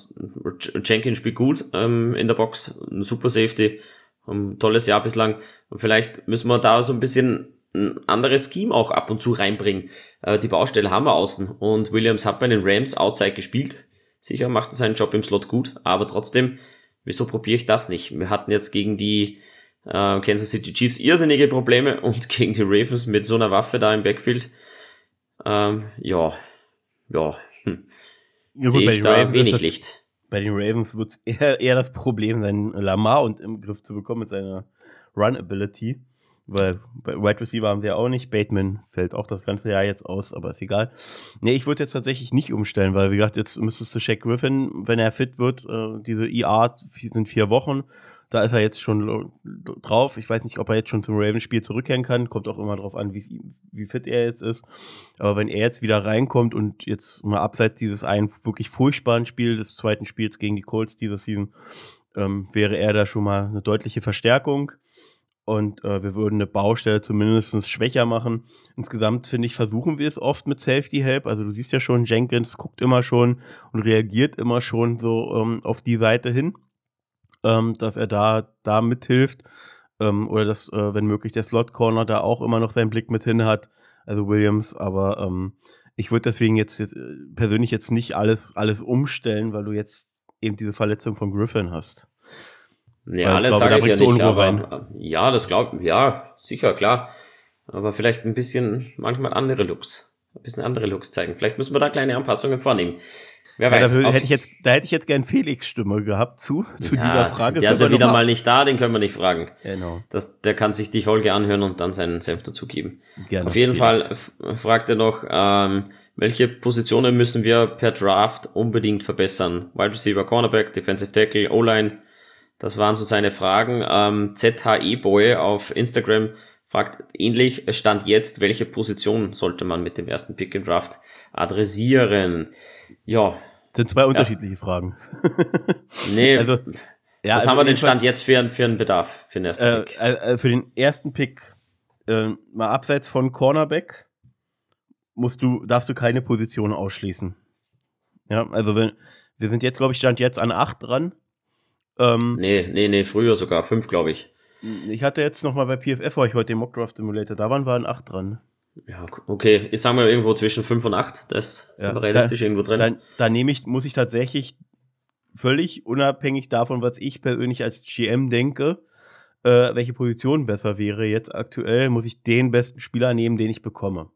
Jenkins spielt gut ähm, in der Box, ein super Safety, ein tolles Jahr bislang. Und vielleicht müssen wir da so ein bisschen ein anderes Scheme auch ab und zu reinbringen. Äh, die Baustelle haben wir außen und Williams hat bei den Rams outside gespielt. Sicher macht er seinen Job im Slot gut, aber trotzdem, wieso probiere ich das nicht? Wir hatten jetzt gegen die äh, Kansas City Chiefs irrsinnige Probleme (laughs) und gegen die Ravens mit so einer Waffe da im Backfield. Ähm, ja, ja, hm. ja sehe ich da Ravens wenig das, Licht. Bei den Ravens wird es eher, eher das Problem sein, Lamar und im Griff zu bekommen mit seiner Run-Ability. Weil bei Wide Receiver haben sie ja auch nicht. Bateman fällt auch das ganze Jahr jetzt aus, aber ist egal. Nee, ich würde jetzt tatsächlich nicht umstellen, weil, wie gesagt, jetzt müsstest du Shaq Griffin, wenn er fit wird, äh, diese IA e sind vier Wochen. Da ist er jetzt schon drauf. Ich weiß nicht, ob er jetzt schon zum Ravens-Spiel zurückkehren kann. Kommt auch immer darauf an, wie fit er jetzt ist. Aber wenn er jetzt wieder reinkommt und jetzt mal abseits dieses einen wirklich furchtbaren Spiel des zweiten Spiels gegen die Colts dieser Season, ähm, wäre er da schon mal eine deutliche Verstärkung und äh, wir würden eine Baustelle zumindest schwächer machen. Insgesamt finde ich, versuchen wir es oft mit Safety Help. Also du siehst ja schon, Jenkins guckt immer schon und reagiert immer schon so ähm, auf die Seite hin, ähm, dass er da, da mithilft. Ähm, oder dass, äh, wenn möglich, der Slot Corner da auch immer noch seinen Blick mit hin hat. Also Williams, aber ähm, ich würde deswegen jetzt, jetzt äh, persönlich jetzt nicht alles, alles umstellen, weil du jetzt eben diese Verletzung von Griffin hast. Ja, alles sage ich ja nicht, aber ja, das glaubt, ja, sicher, klar. Aber vielleicht ein bisschen, manchmal andere Looks. Ein bisschen andere Looks zeigen. Vielleicht müssen wir da kleine Anpassungen vornehmen. Wer ja, weiß. Da hätte ich jetzt, da hätte ich jetzt gern Felix Stimme gehabt zu, zu ja, dieser Frage. Der ist ja wieder mal nicht da, den können wir nicht fragen. Genau. Das, der kann sich die Folge anhören und dann seinen Senf dazugeben. Gerne, Auf jeden Felix. Fall fragt er noch, ähm, welche Positionen müssen wir per Draft unbedingt verbessern? Wide Receiver, Cornerback, Defensive Tackle, O-Line, das waren so seine Fragen. Ähm, ZHE-Boy auf Instagram fragt ähnlich, stand jetzt, welche Position sollte man mit dem ersten Pick im Draft adressieren? Ja. Das sind zwei unterschiedliche erst, Fragen. (laughs) nee, also, ja, was also haben wir denn Stand jetzt für, für einen Bedarf für den ersten äh, Pick? Äh, für den ersten Pick, äh, mal abseits von Cornerback, musst du, darfst du keine Position ausschließen. Ja, also wenn, wir sind jetzt, glaube ich, Stand jetzt an 8 dran. Ähm, nee, nee, nee, früher sogar, fünf, glaube ich. Ich hatte jetzt noch mal bei PFF euch heute den Mockdraft Simulator, da waren wir an acht dran. Ja, okay. Ich sage mal irgendwo zwischen fünf und acht. Das ja, sind wir realistisch da, irgendwo drin. Da, da nehme ich, muss ich tatsächlich völlig unabhängig davon, was ich persönlich als GM denke, äh, welche Position besser wäre jetzt aktuell, muss ich den besten Spieler nehmen, den ich bekomme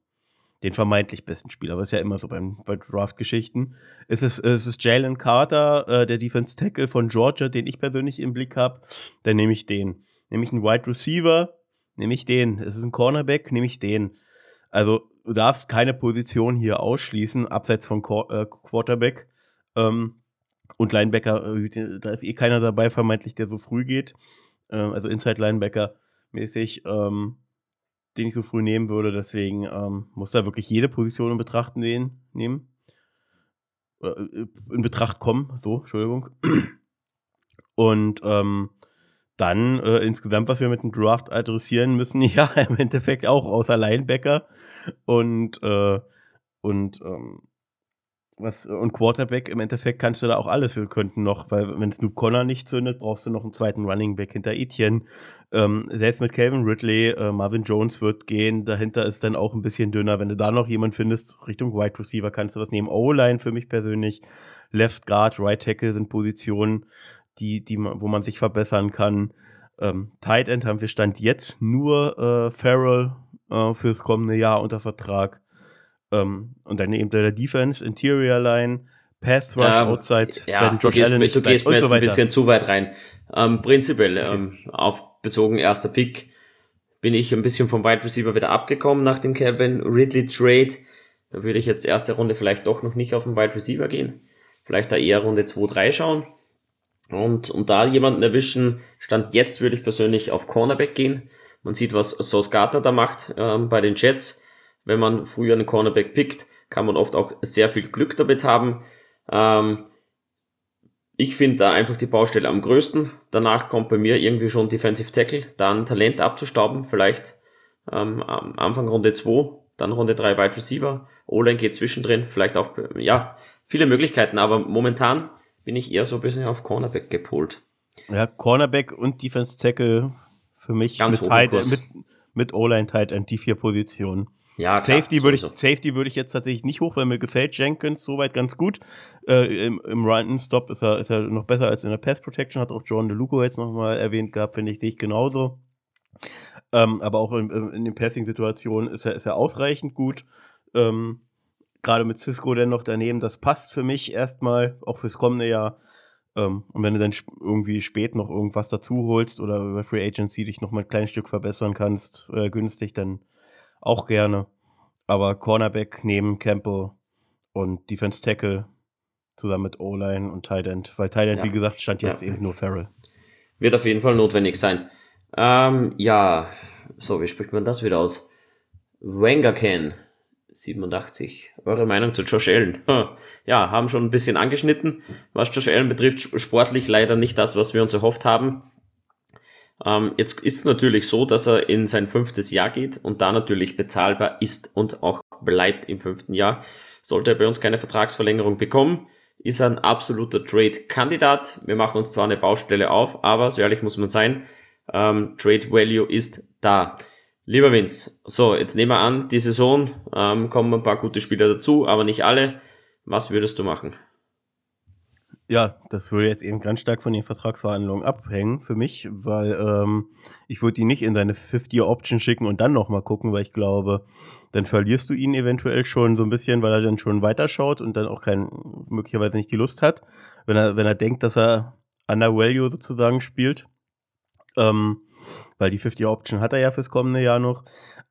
den vermeintlich besten Spieler, was ja immer so beim, bei Draft-Geschichten. Es ist, es ist Jalen Carter, äh, der Defense Tackle von Georgia, den ich persönlich im Blick habe. Dann nehme ich den. Nehme ich einen Wide Receiver, nehme ich den. Es ist ein Cornerback, nehme ich den. Also du darfst keine Position hier ausschließen, abseits von Qu äh, Quarterback. Ähm, und Linebacker, äh, da ist eh keiner dabei, vermeintlich, der so früh geht. Ähm, also Inside Linebacker mäßig. Ähm, den ich so früh nehmen würde. Deswegen ähm, muss da wirklich jede Position in Betracht nehmen. nehmen. Äh, in Betracht kommen, so, Entschuldigung. Und ähm, dann äh, insgesamt, was wir mit dem Draft adressieren müssen, (laughs) ja, im Endeffekt auch außer Linebacker und, äh, und ähm, was, und Quarterback, im Endeffekt kannst du da auch alles. Wir könnten noch, weil wenn Snoop Connor nicht zündet, brauchst du noch einen zweiten Running Back hinter Etienne. Ähm, selbst mit Calvin Ridley, äh, Marvin Jones wird gehen. Dahinter ist dann auch ein bisschen dünner. Wenn du da noch jemanden findest, Richtung Wide Receiver, kannst du was nehmen. O-Line für mich persönlich. Left Guard, Right Tackle sind Positionen, die, die, wo man sich verbessern kann. Ähm, Tight End haben wir Stand jetzt nur äh, Farrell äh, fürs kommende Jahr unter Vertrag. Ähm, und dann eben der Defense, Interior Line, Path Rush, ja, Outside. Ja, du gehst, Allen du gehst mir jetzt so ein bisschen zu weit rein. Ähm, prinzipiell, okay. ähm, auf bezogen erster Pick, bin ich ein bisschen vom Wide Receiver wieder abgekommen nach dem Calvin Ridley Trade. Da würde ich jetzt erste Runde vielleicht doch noch nicht auf den Wide Receiver gehen. Vielleicht da eher Runde 2, 3 schauen. Und um da jemanden erwischen, stand jetzt würde ich persönlich auf Cornerback gehen. Man sieht, was Sauce Gardner da macht ähm, bei den Jets. Wenn man früher einen Cornerback pickt, kann man oft auch sehr viel Glück damit haben. Ähm, ich finde da einfach die Baustelle am größten. Danach kommt bei mir irgendwie schon Defensive Tackle, dann Talent abzustauben, vielleicht ähm, am Anfang Runde 2, dann Runde 3 Wide Receiver, O-Line geht zwischendrin, vielleicht auch, ja, viele Möglichkeiten, aber momentan bin ich eher so ein bisschen auf Cornerback gepolt. Ja, Cornerback und Defense Tackle für mich Ganz mit, tight, mit, mit O-Line Tight End, die vier Positionen. Ja, Safety würde ich, Safety würde ich jetzt tatsächlich nicht hoch, weil mir gefällt Jenkins soweit ganz gut. Äh, Im im Run-Stop ist er, ist er noch besser als in der Pass Protection, hat auch John DeLuco jetzt nochmal erwähnt gehabt, finde ich, sehe ich genauso. Ähm, aber auch in, in den Passing-Situationen ist er, ist er ausreichend gut. Ähm, Gerade mit Cisco dann noch daneben, das passt für mich erstmal, auch fürs kommende Jahr. Ähm, und wenn du dann irgendwie spät noch irgendwas dazu holst oder über Free Agency dich noch mal ein kleines Stück verbessern kannst, äh, günstig, dann auch gerne. Aber Cornerback neben Campbell und Defense Tackle zusammen mit O-Line und Tight End. Weil Tight End, ja. wie gesagt, stand jetzt ja. eben nur Farrell. Wird auf jeden Fall notwendig sein. Ähm, ja, so, wie spricht man das wieder aus? Wengerken 87. Eure Meinung zu Josh Allen? Ja, haben schon ein bisschen angeschnitten. Was Josh Allen betrifft, sportlich leider nicht das, was wir uns erhofft haben. Ähm, jetzt ist es natürlich so, dass er in sein fünftes Jahr geht und da natürlich bezahlbar ist und auch bleibt im fünften Jahr. Sollte er bei uns keine Vertragsverlängerung bekommen, ist er ein absoluter Trade-Kandidat. Wir machen uns zwar eine Baustelle auf, aber so ehrlich muss man sein, ähm, Trade Value ist da. Lieber Vince, so, jetzt nehmen wir an, die Saison ähm, kommen ein paar gute Spieler dazu, aber nicht alle. Was würdest du machen? Ja, das würde jetzt eben ganz stark von den Vertragsverhandlungen abhängen für mich, weil ähm, ich würde ihn nicht in seine 50-Option schicken und dann nochmal gucken, weil ich glaube, dann verlierst du ihn eventuell schon so ein bisschen, weil er dann schon weiterschaut und dann auch kein, möglicherweise nicht die Lust hat, wenn er, wenn er denkt, dass er under value sozusagen spielt. Ähm, weil die 50-Option hat er ja fürs kommende Jahr noch.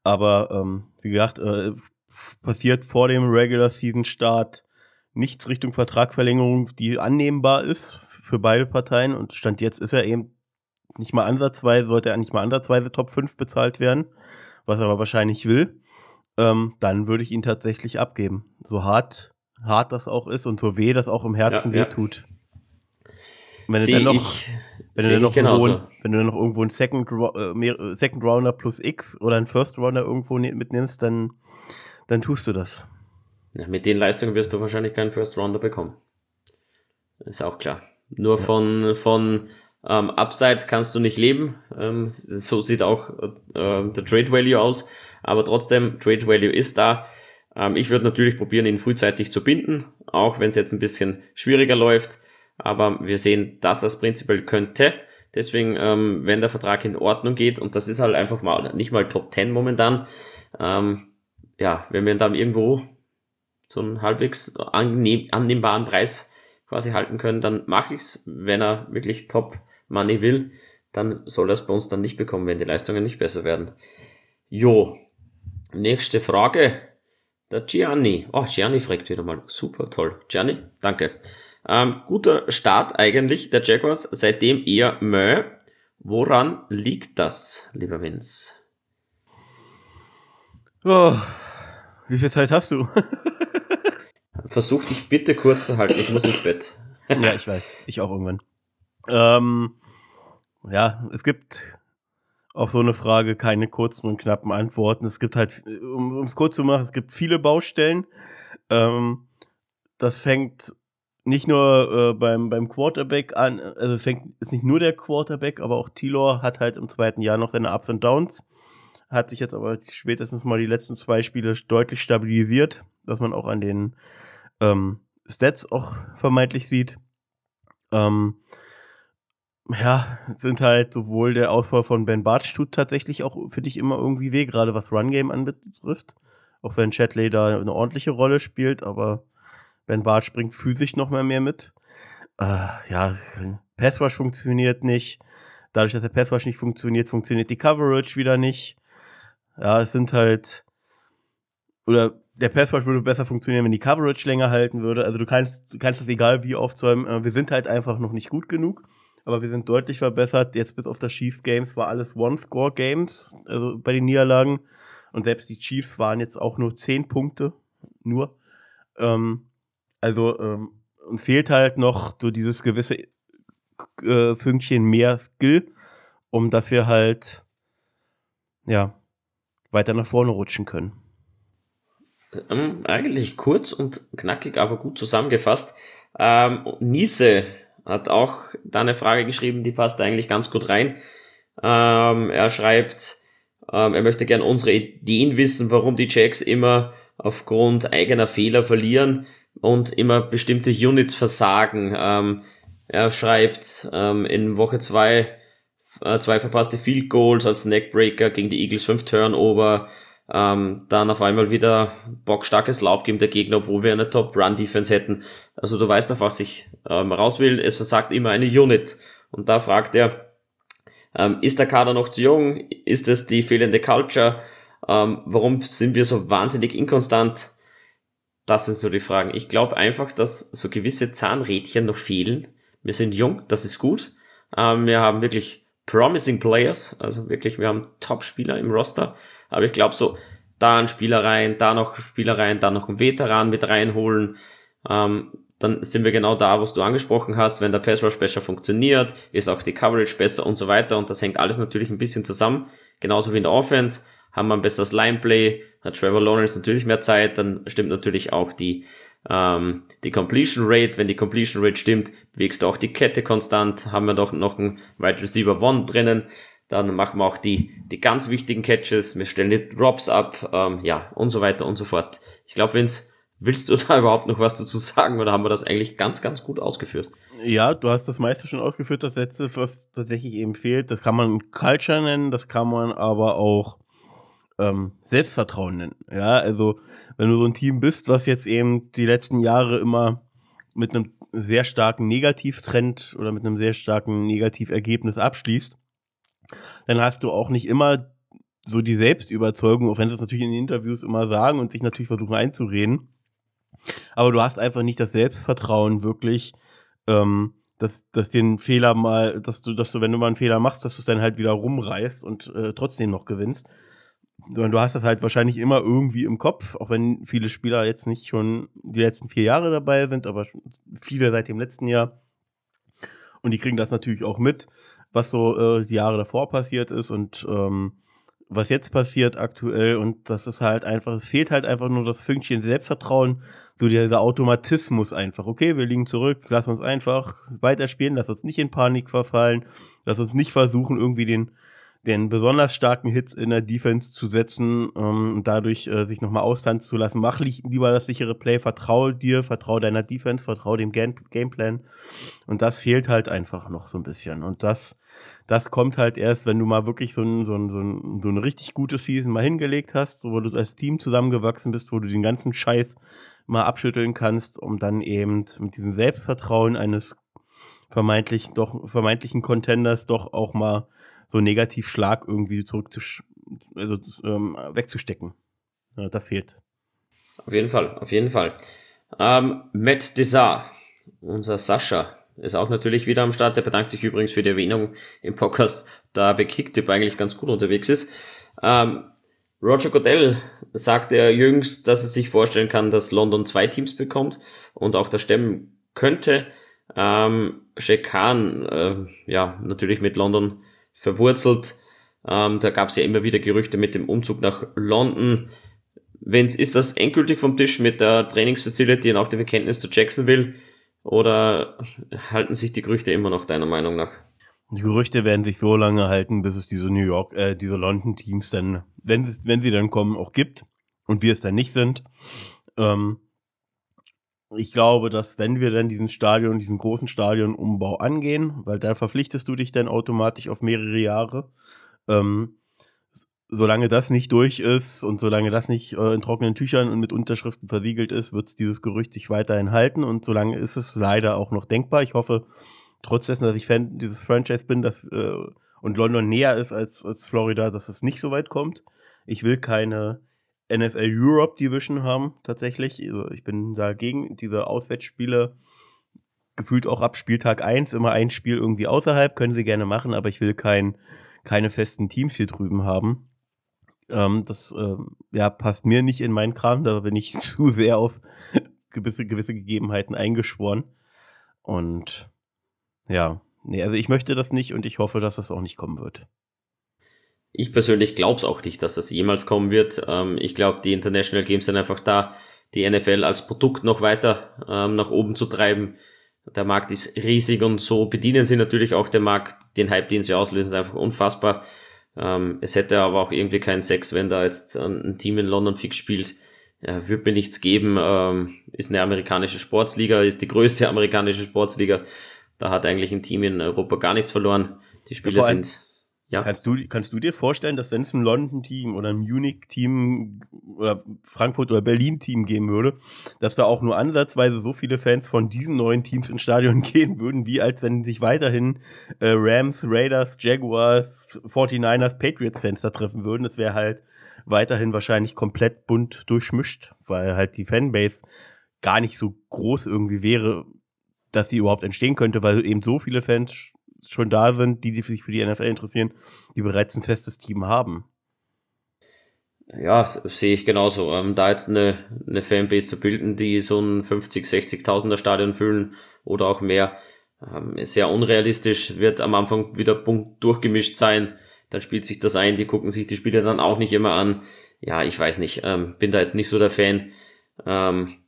Aber ähm, wie gesagt, äh, passiert vor dem Regular Season Start nichts Richtung Vertragverlängerung, die annehmbar ist für beide Parteien. Und Stand jetzt ist er eben nicht mal ansatzweise, sollte er nicht mal ansatzweise Top 5 bezahlt werden, was er aber wahrscheinlich will. Ähm, dann würde ich ihn tatsächlich abgeben. So hart, hart das auch ist und so weh das auch im Herzen ja, wehtut. Wenn du dann noch, wenn du dann noch, irgendwo, wenn du dann noch irgendwo einen Second, äh, Second Rounder plus X oder einen First Rounder irgendwo ne-, mitnimmst, dann, dann tust du das. Ja, mit den Leistungen wirst du wahrscheinlich keinen First Rounder bekommen. Ist auch klar. Nur ja. von, von ähm, Upside kannst du nicht leben. Ähm, so sieht auch äh, der Trade Value aus. Aber trotzdem, Trade Value ist da. Ähm, ich würde natürlich probieren, ihn frühzeitig zu binden, auch wenn es jetzt ein bisschen schwieriger läuft. Aber wir sehen, dass es prinzipiell könnte. Deswegen, ähm, wenn der Vertrag in Ordnung geht, und das ist halt einfach mal nicht mal Top 10 momentan, ähm, ja, wenn wir ihn dann irgendwo so einen halbwegs annehm, annehmbaren Preis quasi halten können, dann mache ich es. Wenn er wirklich Top Money will, dann soll er es bei uns dann nicht bekommen, wenn die Leistungen nicht besser werden. Jo, nächste Frage. Der Gianni. Oh, Gianni fragt wieder mal. Super toll. Gianni, danke. Ähm, guter Start eigentlich der Jaguars, seitdem eher Mö. Woran liegt das, lieber Vince? Oh, wie viel Zeit hast du? (laughs) Versuch dich bitte kurz zu halten, ich muss ins Bett. ja, ich weiß, ich auch irgendwann. Ähm, ja, es gibt auf so eine Frage keine kurzen und knappen Antworten. Es gibt halt, um es kurz zu machen, es gibt viele Baustellen. Ähm, das fängt nicht nur äh, beim, beim Quarterback an, also fängt ist nicht nur der Quarterback, aber auch Tilor hat halt im zweiten Jahr noch seine Ups und Downs. Hat sich jetzt aber spätestens mal die letzten zwei Spiele deutlich stabilisiert, dass man auch an den ähm, Stats auch vermeintlich sieht. Ähm, ja, sind halt sowohl der Ausfall von Ben Bartsch tut tatsächlich auch für dich immer irgendwie weh, gerade was Run Game anbetrifft. Auch wenn Chatley da eine ordentliche Rolle spielt, aber Ben Bartsch bringt physisch noch mal mehr mit. Äh, ja, Pass Rush funktioniert nicht. Dadurch, dass der Pass Rush nicht funktioniert, funktioniert die Coverage wieder nicht. Ja, es sind halt oder der Pass Rush würde besser funktionieren, wenn die Coverage länger halten würde. Also du kannst, du kannst das egal wie aufzäumen. Äh, wir sind halt einfach noch nicht gut genug, aber wir sind deutlich verbessert. Jetzt bis auf das Chiefs Games war alles One-Score Games, also bei den Niederlagen. Und selbst die Chiefs waren jetzt auch nur 10 Punkte. Nur. Ähm, also ähm, uns fehlt halt noch so dieses gewisse äh, Fünkchen mehr Skill, um dass wir halt ja weiter nach vorne rutschen können. Ähm, eigentlich kurz und knackig, aber gut zusammengefasst. Ähm, Niese hat auch da eine Frage geschrieben, die passt eigentlich ganz gut rein. Ähm, er schreibt, ähm, er möchte gern unsere Ideen wissen, warum die Jacks immer aufgrund eigener Fehler verlieren und immer bestimmte Units versagen. Ähm, er schreibt ähm, in Woche zwei äh, zwei verpasste Field Goals als Neckbreaker gegen die Eagles, fünf Turnover, ähm, dann auf einmal wieder bockstarkes Laufgame der Gegner, obwohl wir eine Top-Run-Defense hätten. Also du weißt, auf was ich ähm, raus will. Es versagt immer eine Unit. Und da fragt er, ähm, ist der Kader noch zu jung? Ist es die fehlende Culture? Ähm, warum sind wir so wahnsinnig inkonstant? Das sind so die Fragen. Ich glaube einfach, dass so gewisse Zahnrädchen noch fehlen. Wir sind jung, das ist gut. Ähm, wir haben wirklich promising Players, also wirklich, wir haben Top-Spieler im Roster. Aber ich glaube so, da ein Spieler rein, da noch Spieler rein, da noch ein Veteran mit reinholen, ähm, dann sind wir genau da, was du angesprochen hast. Wenn der Pass Rush besser funktioniert, ist auch die Coverage besser und so weiter. Und das hängt alles natürlich ein bisschen zusammen. Genauso wie in der Offense. Haben wir ein besseres Lineplay, hat Trevor Lawrence natürlich mehr Zeit, dann stimmt natürlich auch die, ähm, die Completion Rate. Wenn die Completion Rate stimmt, bewegst du auch die Kette konstant. Haben wir doch noch einen Wide Receiver One drinnen. Dann machen wir auch die, die ganz wichtigen Catches. Wir stellen die Drops ab, ähm, ja, und so weiter und so fort. Ich glaube, Vince, willst du (laughs) da überhaupt noch was dazu sagen oder haben wir das eigentlich ganz, ganz gut ausgeführt? Ja, du hast das meiste schon ausgeführt. Das letzte, was tatsächlich eben fehlt, das kann man Culture nennen, das kann man aber auch ähm, Selbstvertrauen nennen. Ja, also wenn du so ein Team bist, was jetzt eben die letzten Jahre immer mit einem sehr starken Negativtrend oder mit einem sehr starken Negativergebnis abschließt, dann hast du auch nicht immer so die Selbstüberzeugung, auch wenn sie es natürlich in den Interviews immer sagen und sich natürlich versuchen einzureden. Aber du hast einfach nicht das Selbstvertrauen wirklich, ähm, dass, dass den Fehler mal, dass du, dass du, wenn du mal einen Fehler machst, dass du es dann halt wieder rumreißt und äh, trotzdem noch gewinnst. Sondern du hast das halt wahrscheinlich immer irgendwie im Kopf, auch wenn viele Spieler jetzt nicht schon die letzten vier Jahre dabei sind, aber viele seit dem letzten Jahr. Und die kriegen das natürlich auch mit was so äh, die Jahre davor passiert ist und ähm, was jetzt passiert aktuell. Und das ist halt einfach, es fehlt halt einfach nur das Fünkchen Selbstvertrauen, so dieser Automatismus einfach. Okay, wir liegen zurück, lass uns einfach weiterspielen, lass uns nicht in Panik verfallen, lass uns nicht versuchen, irgendwie den den besonders starken Hits in der Defense zu setzen ähm, und dadurch äh, sich nochmal austanzen zu lassen. Mach lieber das sichere Play, vertraue dir, vertraue deiner Defense, vertraue dem Game Gameplan. Und das fehlt halt einfach noch so ein bisschen. Und das, das kommt halt erst, wenn du mal wirklich so ein, so ein, so ein, so ein richtig gutes Season mal hingelegt hast, wo du als Team zusammengewachsen bist, wo du den ganzen Scheiß mal abschütteln kannst, um dann eben mit diesem Selbstvertrauen eines vermeintlich doch, vermeintlichen Contenders doch auch mal so einen Negativschlag irgendwie zurück also, ähm, wegzustecken. Ja, das fehlt. Auf jeden Fall, auf jeden Fall. Ähm, Matt Desar, unser Sascha, ist auch natürlich wieder am Start. Der bedankt sich übrigens für die Erwähnung im Podcast, da bei Kicktip eigentlich ganz gut unterwegs ist. Ähm, Roger Goodell sagte er jüngst, dass er sich vorstellen kann, dass London zwei Teams bekommt und auch das stemmen könnte. Ähm, Shekan, äh, ja, natürlich mit London verwurzelt. Ähm, da gab es ja immer wieder Gerüchte mit dem Umzug nach London. Wenn's, ist das endgültig vom Tisch mit der Trainingsfacility und auch dem Bekenntnis zu Jacksonville? Oder halten sich die Gerüchte immer noch deiner Meinung nach? Die Gerüchte werden sich so lange halten, bis es diese New York, äh, diese London-Teams dann, wenn, es, wenn sie dann kommen, auch gibt und wir es dann nicht sind. Ähm, ich glaube, dass wenn wir dann diesen Stadion, diesen großen Stadionumbau angehen, weil da verpflichtest du dich dann automatisch auf mehrere Jahre. Ähm, solange das nicht durch ist und solange das nicht äh, in trockenen Tüchern und mit Unterschriften versiegelt ist, wird dieses Gerücht sich weiterhin halten und solange ist es leider auch noch denkbar. Ich hoffe, trotz dessen, dass ich Fan dieses Franchise bin dass, äh, und London näher ist als, als Florida, dass es nicht so weit kommt. Ich will keine NFL Europe Division haben, tatsächlich. Also ich bin dagegen, diese Auswärtsspiele gefühlt auch ab Spieltag 1 immer ein Spiel irgendwie außerhalb, können sie gerne machen, aber ich will kein, keine festen Teams hier drüben haben. Ähm, das ähm, ja, passt mir nicht in meinen Kram, da bin ich (laughs) zu sehr auf gewisse, gewisse Gegebenheiten eingeschworen. Und ja, nee, also ich möchte das nicht und ich hoffe, dass das auch nicht kommen wird. Ich persönlich glaube es auch nicht, dass das jemals kommen wird. Ähm, ich glaube, die International Games sind einfach da, die NFL als Produkt noch weiter ähm, nach oben zu treiben. Der Markt ist riesig und so bedienen sie natürlich auch den Markt. Den Hype, den sie auslösen, ist einfach unfassbar. Ähm, es hätte aber auch irgendwie keinen Sex, wenn da jetzt ein Team in London fix spielt. Ja, wird mir nichts geben. Ähm, ist eine amerikanische Sportsliga, ist die größte (laughs) amerikanische Sportsliga. Da hat eigentlich ein Team in Europa gar nichts verloren. Die Spiele sind ja. Kannst du, kannst du dir vorstellen, dass wenn es ein London-Team oder ein Munich-Team oder Frankfurt- oder Berlin-Team geben würde, dass da auch nur ansatzweise so viele Fans von diesen neuen Teams ins Stadion (laughs) gehen würden, wie als wenn sich weiterhin äh, Rams, Raiders, Jaguars, 49ers, Patriots-Fans da treffen würden? Das wäre halt weiterhin wahrscheinlich komplett bunt durchmischt, weil halt die Fanbase gar nicht so groß irgendwie wäre, dass die überhaupt entstehen könnte, weil eben so viele Fans schon da sind, die, die sich für die NFL interessieren, die bereits ein festes Team haben. Ja, sehe ich genauso. Ähm, da jetzt eine, eine Fanbase zu bilden, die so ein 50, 60.000er Stadion füllen oder auch mehr, ähm, ist sehr unrealistisch, wird am Anfang wieder Punkt durchgemischt sein, dann spielt sich das ein, die gucken sich die Spiele dann auch nicht immer an. Ja, ich weiß nicht, ähm, bin da jetzt nicht so der Fan. Ähm,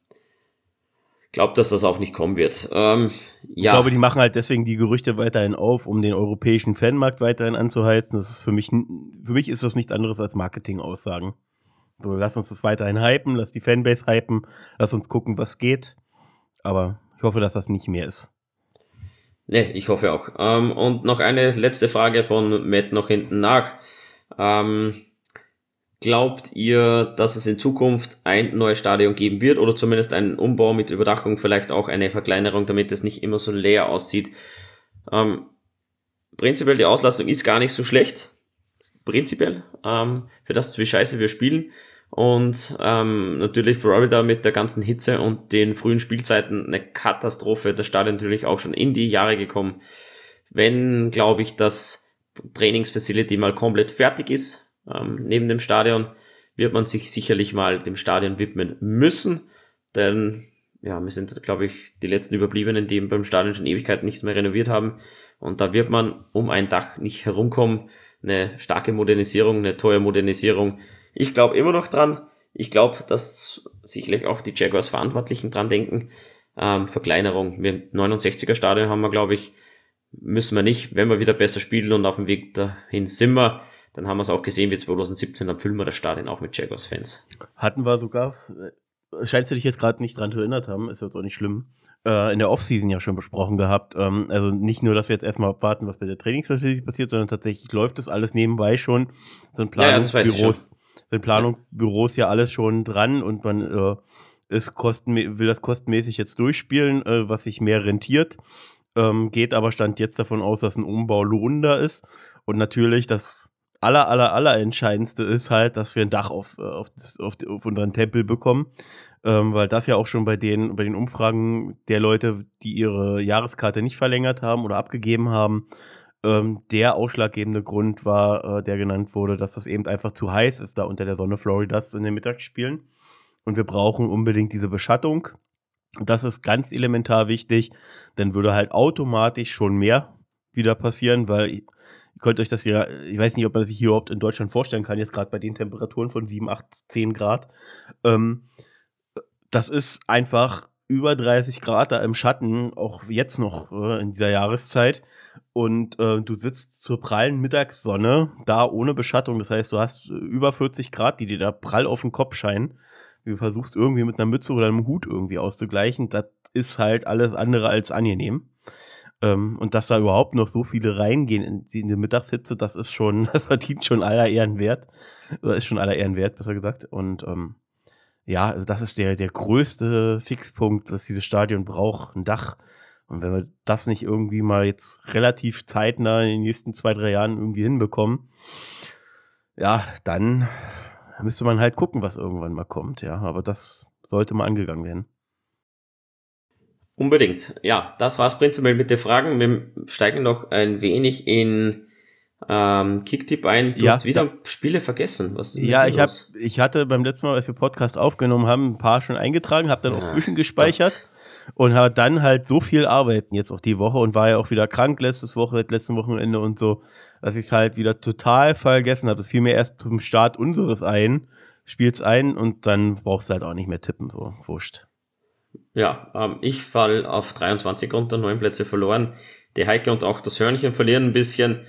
glaube, dass das auch nicht kommen wird. Ähm, ja. Ich glaube, die machen halt deswegen die Gerüchte weiterhin auf, um den europäischen Fanmarkt weiterhin anzuhalten. Das ist für mich, für mich ist das nichts anderes als Marketing-Aussagen. So, lass uns das weiterhin hypen, lass die Fanbase hypen, lass uns gucken, was geht. Aber ich hoffe, dass das nicht mehr ist. Nee, ich hoffe auch. Ähm, und noch eine letzte Frage von Matt noch hinten nach. Ähm, Glaubt ihr, dass es in Zukunft ein neues Stadion geben wird oder zumindest einen Umbau mit Überdachung, vielleicht auch eine Verkleinerung, damit es nicht immer so leer aussieht? Ähm, prinzipiell die Auslastung ist gar nicht so schlecht. Prinzipiell. Ähm, für das, wie scheiße wir spielen. Und ähm, natürlich Florida mit der ganzen Hitze und den frühen Spielzeiten eine Katastrophe. Das Stadion natürlich auch schon in die Jahre gekommen. Wenn, glaube ich, das Trainingsfacility mal komplett fertig ist, ähm, neben dem Stadion wird man sich sicherlich mal dem Stadion widmen müssen, denn ja, wir sind, glaube ich, die letzten Überbliebenen, die beim Stadion schon Ewigkeiten nichts mehr renoviert haben. Und da wird man um ein Dach nicht herumkommen. Eine starke Modernisierung, eine teure Modernisierung. Ich glaube immer noch dran. Ich glaube, dass sicherlich auch die Jaguars Verantwortlichen dran denken. Ähm, Verkleinerung. Mit 69er Stadion haben wir, glaube ich, müssen wir nicht. Wenn wir wieder besser spielen und auf dem Weg dahin sind wir, dann haben wir es auch gesehen, wie 2017, dann füllen wir das Stadion auch mit Jaguars-Fans. Hatten wir sogar, äh, scheinst du dich jetzt gerade nicht dran zu erinnert haben, ist jetzt auch nicht schlimm, äh, in der Offseason ja schon besprochen gehabt. Ähm, also nicht nur, dass wir jetzt erstmal abwarten, was bei der Trainingsfacility passiert, sondern tatsächlich läuft das alles nebenbei schon. Sind Planungsbüros, ja, sind Planungsbüros ja alles schon dran und man äh, ist kosten, will das kostenmäßig jetzt durchspielen, äh, was sich mehr rentiert. Ähm, geht aber stand jetzt davon aus, dass ein Umbau lohnender ist. Und natürlich, das aller, aller, aller entscheidendste ist halt, dass wir ein Dach auf, äh, auf, auf, auf unseren Tempel bekommen. Ähm, weil das ja auch schon bei den, bei den Umfragen der Leute, die ihre Jahreskarte nicht verlängert haben oder abgegeben haben, ähm, der ausschlaggebende Grund war, äh, der genannt wurde, dass das eben einfach zu heiß ist da unter der Sonne Floridas in den Mittagsspielen. Und wir brauchen unbedingt diese Beschattung. Das ist ganz elementar wichtig, dann würde halt automatisch schon mehr wieder passieren, weil Ihr könnt euch das ja, ich weiß nicht, ob man sich hier überhaupt in Deutschland vorstellen kann, jetzt gerade bei den Temperaturen von 7, 8, 10 Grad. Ähm, das ist einfach über 30 Grad da im Schatten, auch jetzt noch äh, in dieser Jahreszeit. Und äh, du sitzt zur prallen Mittagssonne da ohne Beschattung. Das heißt, du hast über 40 Grad, die dir da prall auf den Kopf scheinen. Du versuchst irgendwie mit einer Mütze oder einem Hut irgendwie auszugleichen. Das ist halt alles andere als angenehm. Ähm, und dass da überhaupt noch so viele reingehen in, in die Mittagshitze, das ist schon, (laughs) das verdient schon aller Ehren wert. Oder ist schon aller Ehren wert, besser gesagt. Und ähm, ja, also das ist der, der größte Fixpunkt, was dieses Stadion braucht, ein Dach. Und wenn wir das nicht irgendwie mal jetzt relativ zeitnah in den nächsten zwei, drei Jahren irgendwie hinbekommen, ja, dann müsste man halt gucken, was irgendwann mal kommt, ja. Aber das sollte mal angegangen werden. Unbedingt. Ja, das war's prinzipiell mit den Fragen. Wir steigen noch ein wenig in ähm, Kicktipp ein. Du ja, hast wieder ja. Spiele vergessen. Was ja, ich, hab, ich hatte beim letzten Mal, als wir Podcast aufgenommen haben, ein paar schon eingetragen, habe dann ja, auch zwischengespeichert Gott. und habe dann halt so viel arbeiten jetzt auch die Woche und war ja auch wieder krank letztes Woche, letzten Wochenende und so, dass ich halt wieder total vergessen habe. Es fiel mir erst zum Start unseres ein, spielt's ein und dann brauchst du halt auch nicht mehr tippen, so wurscht. Ja, ähm, ich fall auf 23 unter, neun Plätze verloren. Die Heike und auch das Hörnchen verlieren ein bisschen.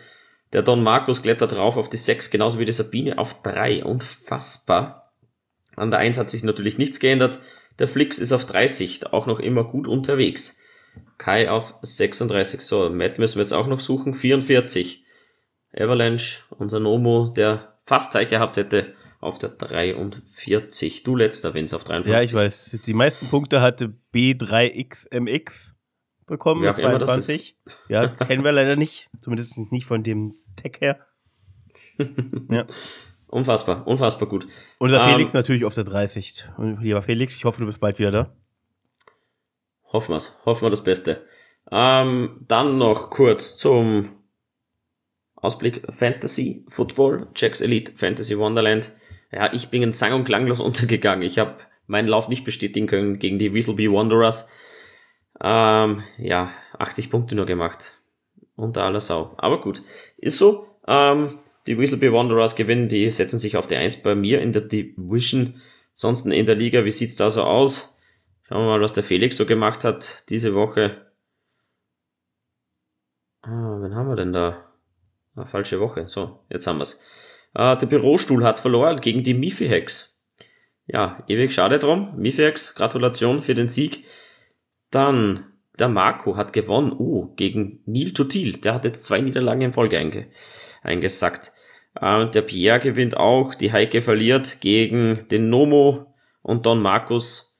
Der Don Markus klettert drauf auf die 6, genauso wie die Sabine auf 3. Unfassbar. An der 1 hat sich natürlich nichts geändert. Der Flix ist auf 30, auch noch immer gut unterwegs. Kai auf 36. So, Matt müssen wir jetzt auch noch suchen. 44. Avalanche, unser Nomo, der fast Zeit gehabt hätte, auf der 43. Du letzter, wenn es auf 53. Ja, ich weiß. Die meisten Punkte hatte B3XMX bekommen ja, 22. Ja, kennen wir leider nicht. Zumindest nicht von dem Tech her. (laughs) ja. Unfassbar, unfassbar gut. Unser ähm, Felix natürlich auf der 30. Und lieber Felix, ich hoffe, du bist bald wieder da. Hoffen wir es, hoffen wir das Beste. Ähm, dann noch kurz zum Ausblick Fantasy Football, Jacks Elite Fantasy Wonderland. Ja, ich bin in sang- und klanglos (laughs) untergegangen. Ich habe meinen Lauf nicht bestätigen können gegen die Weaselby Wanderers. Ähm, ja, 80 Punkte nur gemacht. Unter aller Sau. Aber gut, ist so. Ähm, die Weaselby Wanderers gewinnen, die setzen sich auf die 1 bei mir in der Division. Ansonsten in der Liga, wie sieht's da so aus? Schauen wir mal, was der Felix so gemacht hat diese Woche. Ah, wen haben wir denn da? Ah, falsche Woche. So, jetzt haben wir's. Äh, der Bürostuhl hat verloren gegen die Mifi-Hacks. Ja, ewig schade drum. Mifi-Hacks, Gratulation für den Sieg. Dann, der Marco hat gewonnen, uh, gegen Neil Tutil. Der hat jetzt zwei Niederlagen in Folge einge eingesackt. Äh, der Pierre gewinnt auch. Die Heike verliert gegen den Nomo. Und Don Markus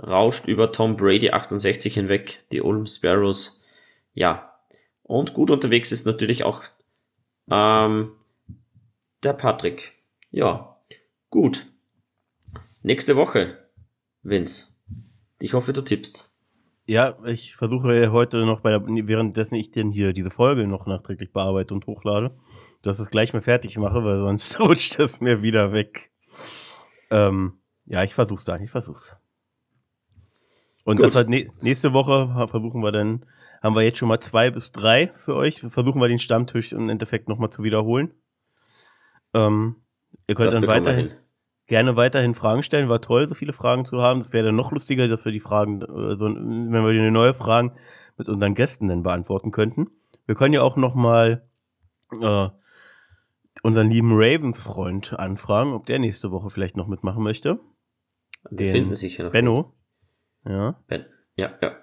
rauscht über Tom Brady 68 hinweg. Die Ulm Sparrows. Ja. Und gut unterwegs ist natürlich auch ähm, der Patrick. Ja, gut. Nächste Woche, Vince. Ich hoffe, du tippst. Ja, ich versuche heute noch bei der, währenddessen ich denn hier diese Folge noch nachträglich bearbeite und hochlade, dass ich es gleich mal fertig mache, weil sonst (laughs) rutscht es mir wieder weg. Ähm, ja, ich versuch's da, ich versuch's. Und Gut. das halt nächste Woche versuchen wir dann, haben wir jetzt schon mal zwei bis drei für euch. Versuchen wir den Stammtisch im Endeffekt nochmal zu wiederholen. Ähm, ihr könnt das dann weiterhin gerne weiterhin Fragen stellen. War toll, so viele Fragen zu haben. Es wäre dann noch lustiger, dass wir die Fragen, also, wenn wir eine neue Fragen mit unseren Gästen dann beantworten könnten. Wir können ja auch noch mal äh, unseren lieben Ravens-Freund anfragen, ob der nächste Woche vielleicht noch mitmachen möchte. Den finden sicher noch. Benno. Ja. Ben. Ja, ja.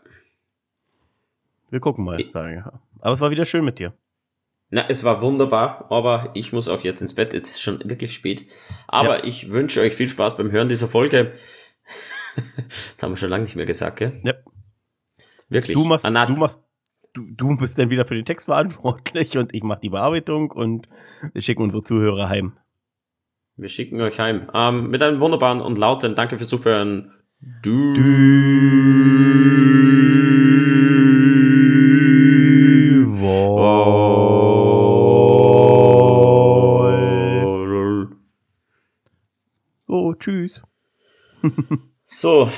Wir gucken mal, sage ich. Aber es war wieder schön mit dir. Na, es war wunderbar, aber ich muss auch jetzt ins Bett. Jetzt ist schon wirklich spät. Aber ja. ich wünsche euch viel Spaß beim Hören dieser Folge. (laughs) das haben wir schon lange nicht mehr gesagt, gell? Ja. Wirklich. Du machst, Anat du machst, du, du bist dann wieder für den Text verantwortlich und ich mache die Bearbeitung und wir schicken unsere Zuhörer heim. Wir schicken euch heim. Ähm, mit einem wunderbaren und lauten Danke fürs Zuhören. Du. du. Tschüss. so,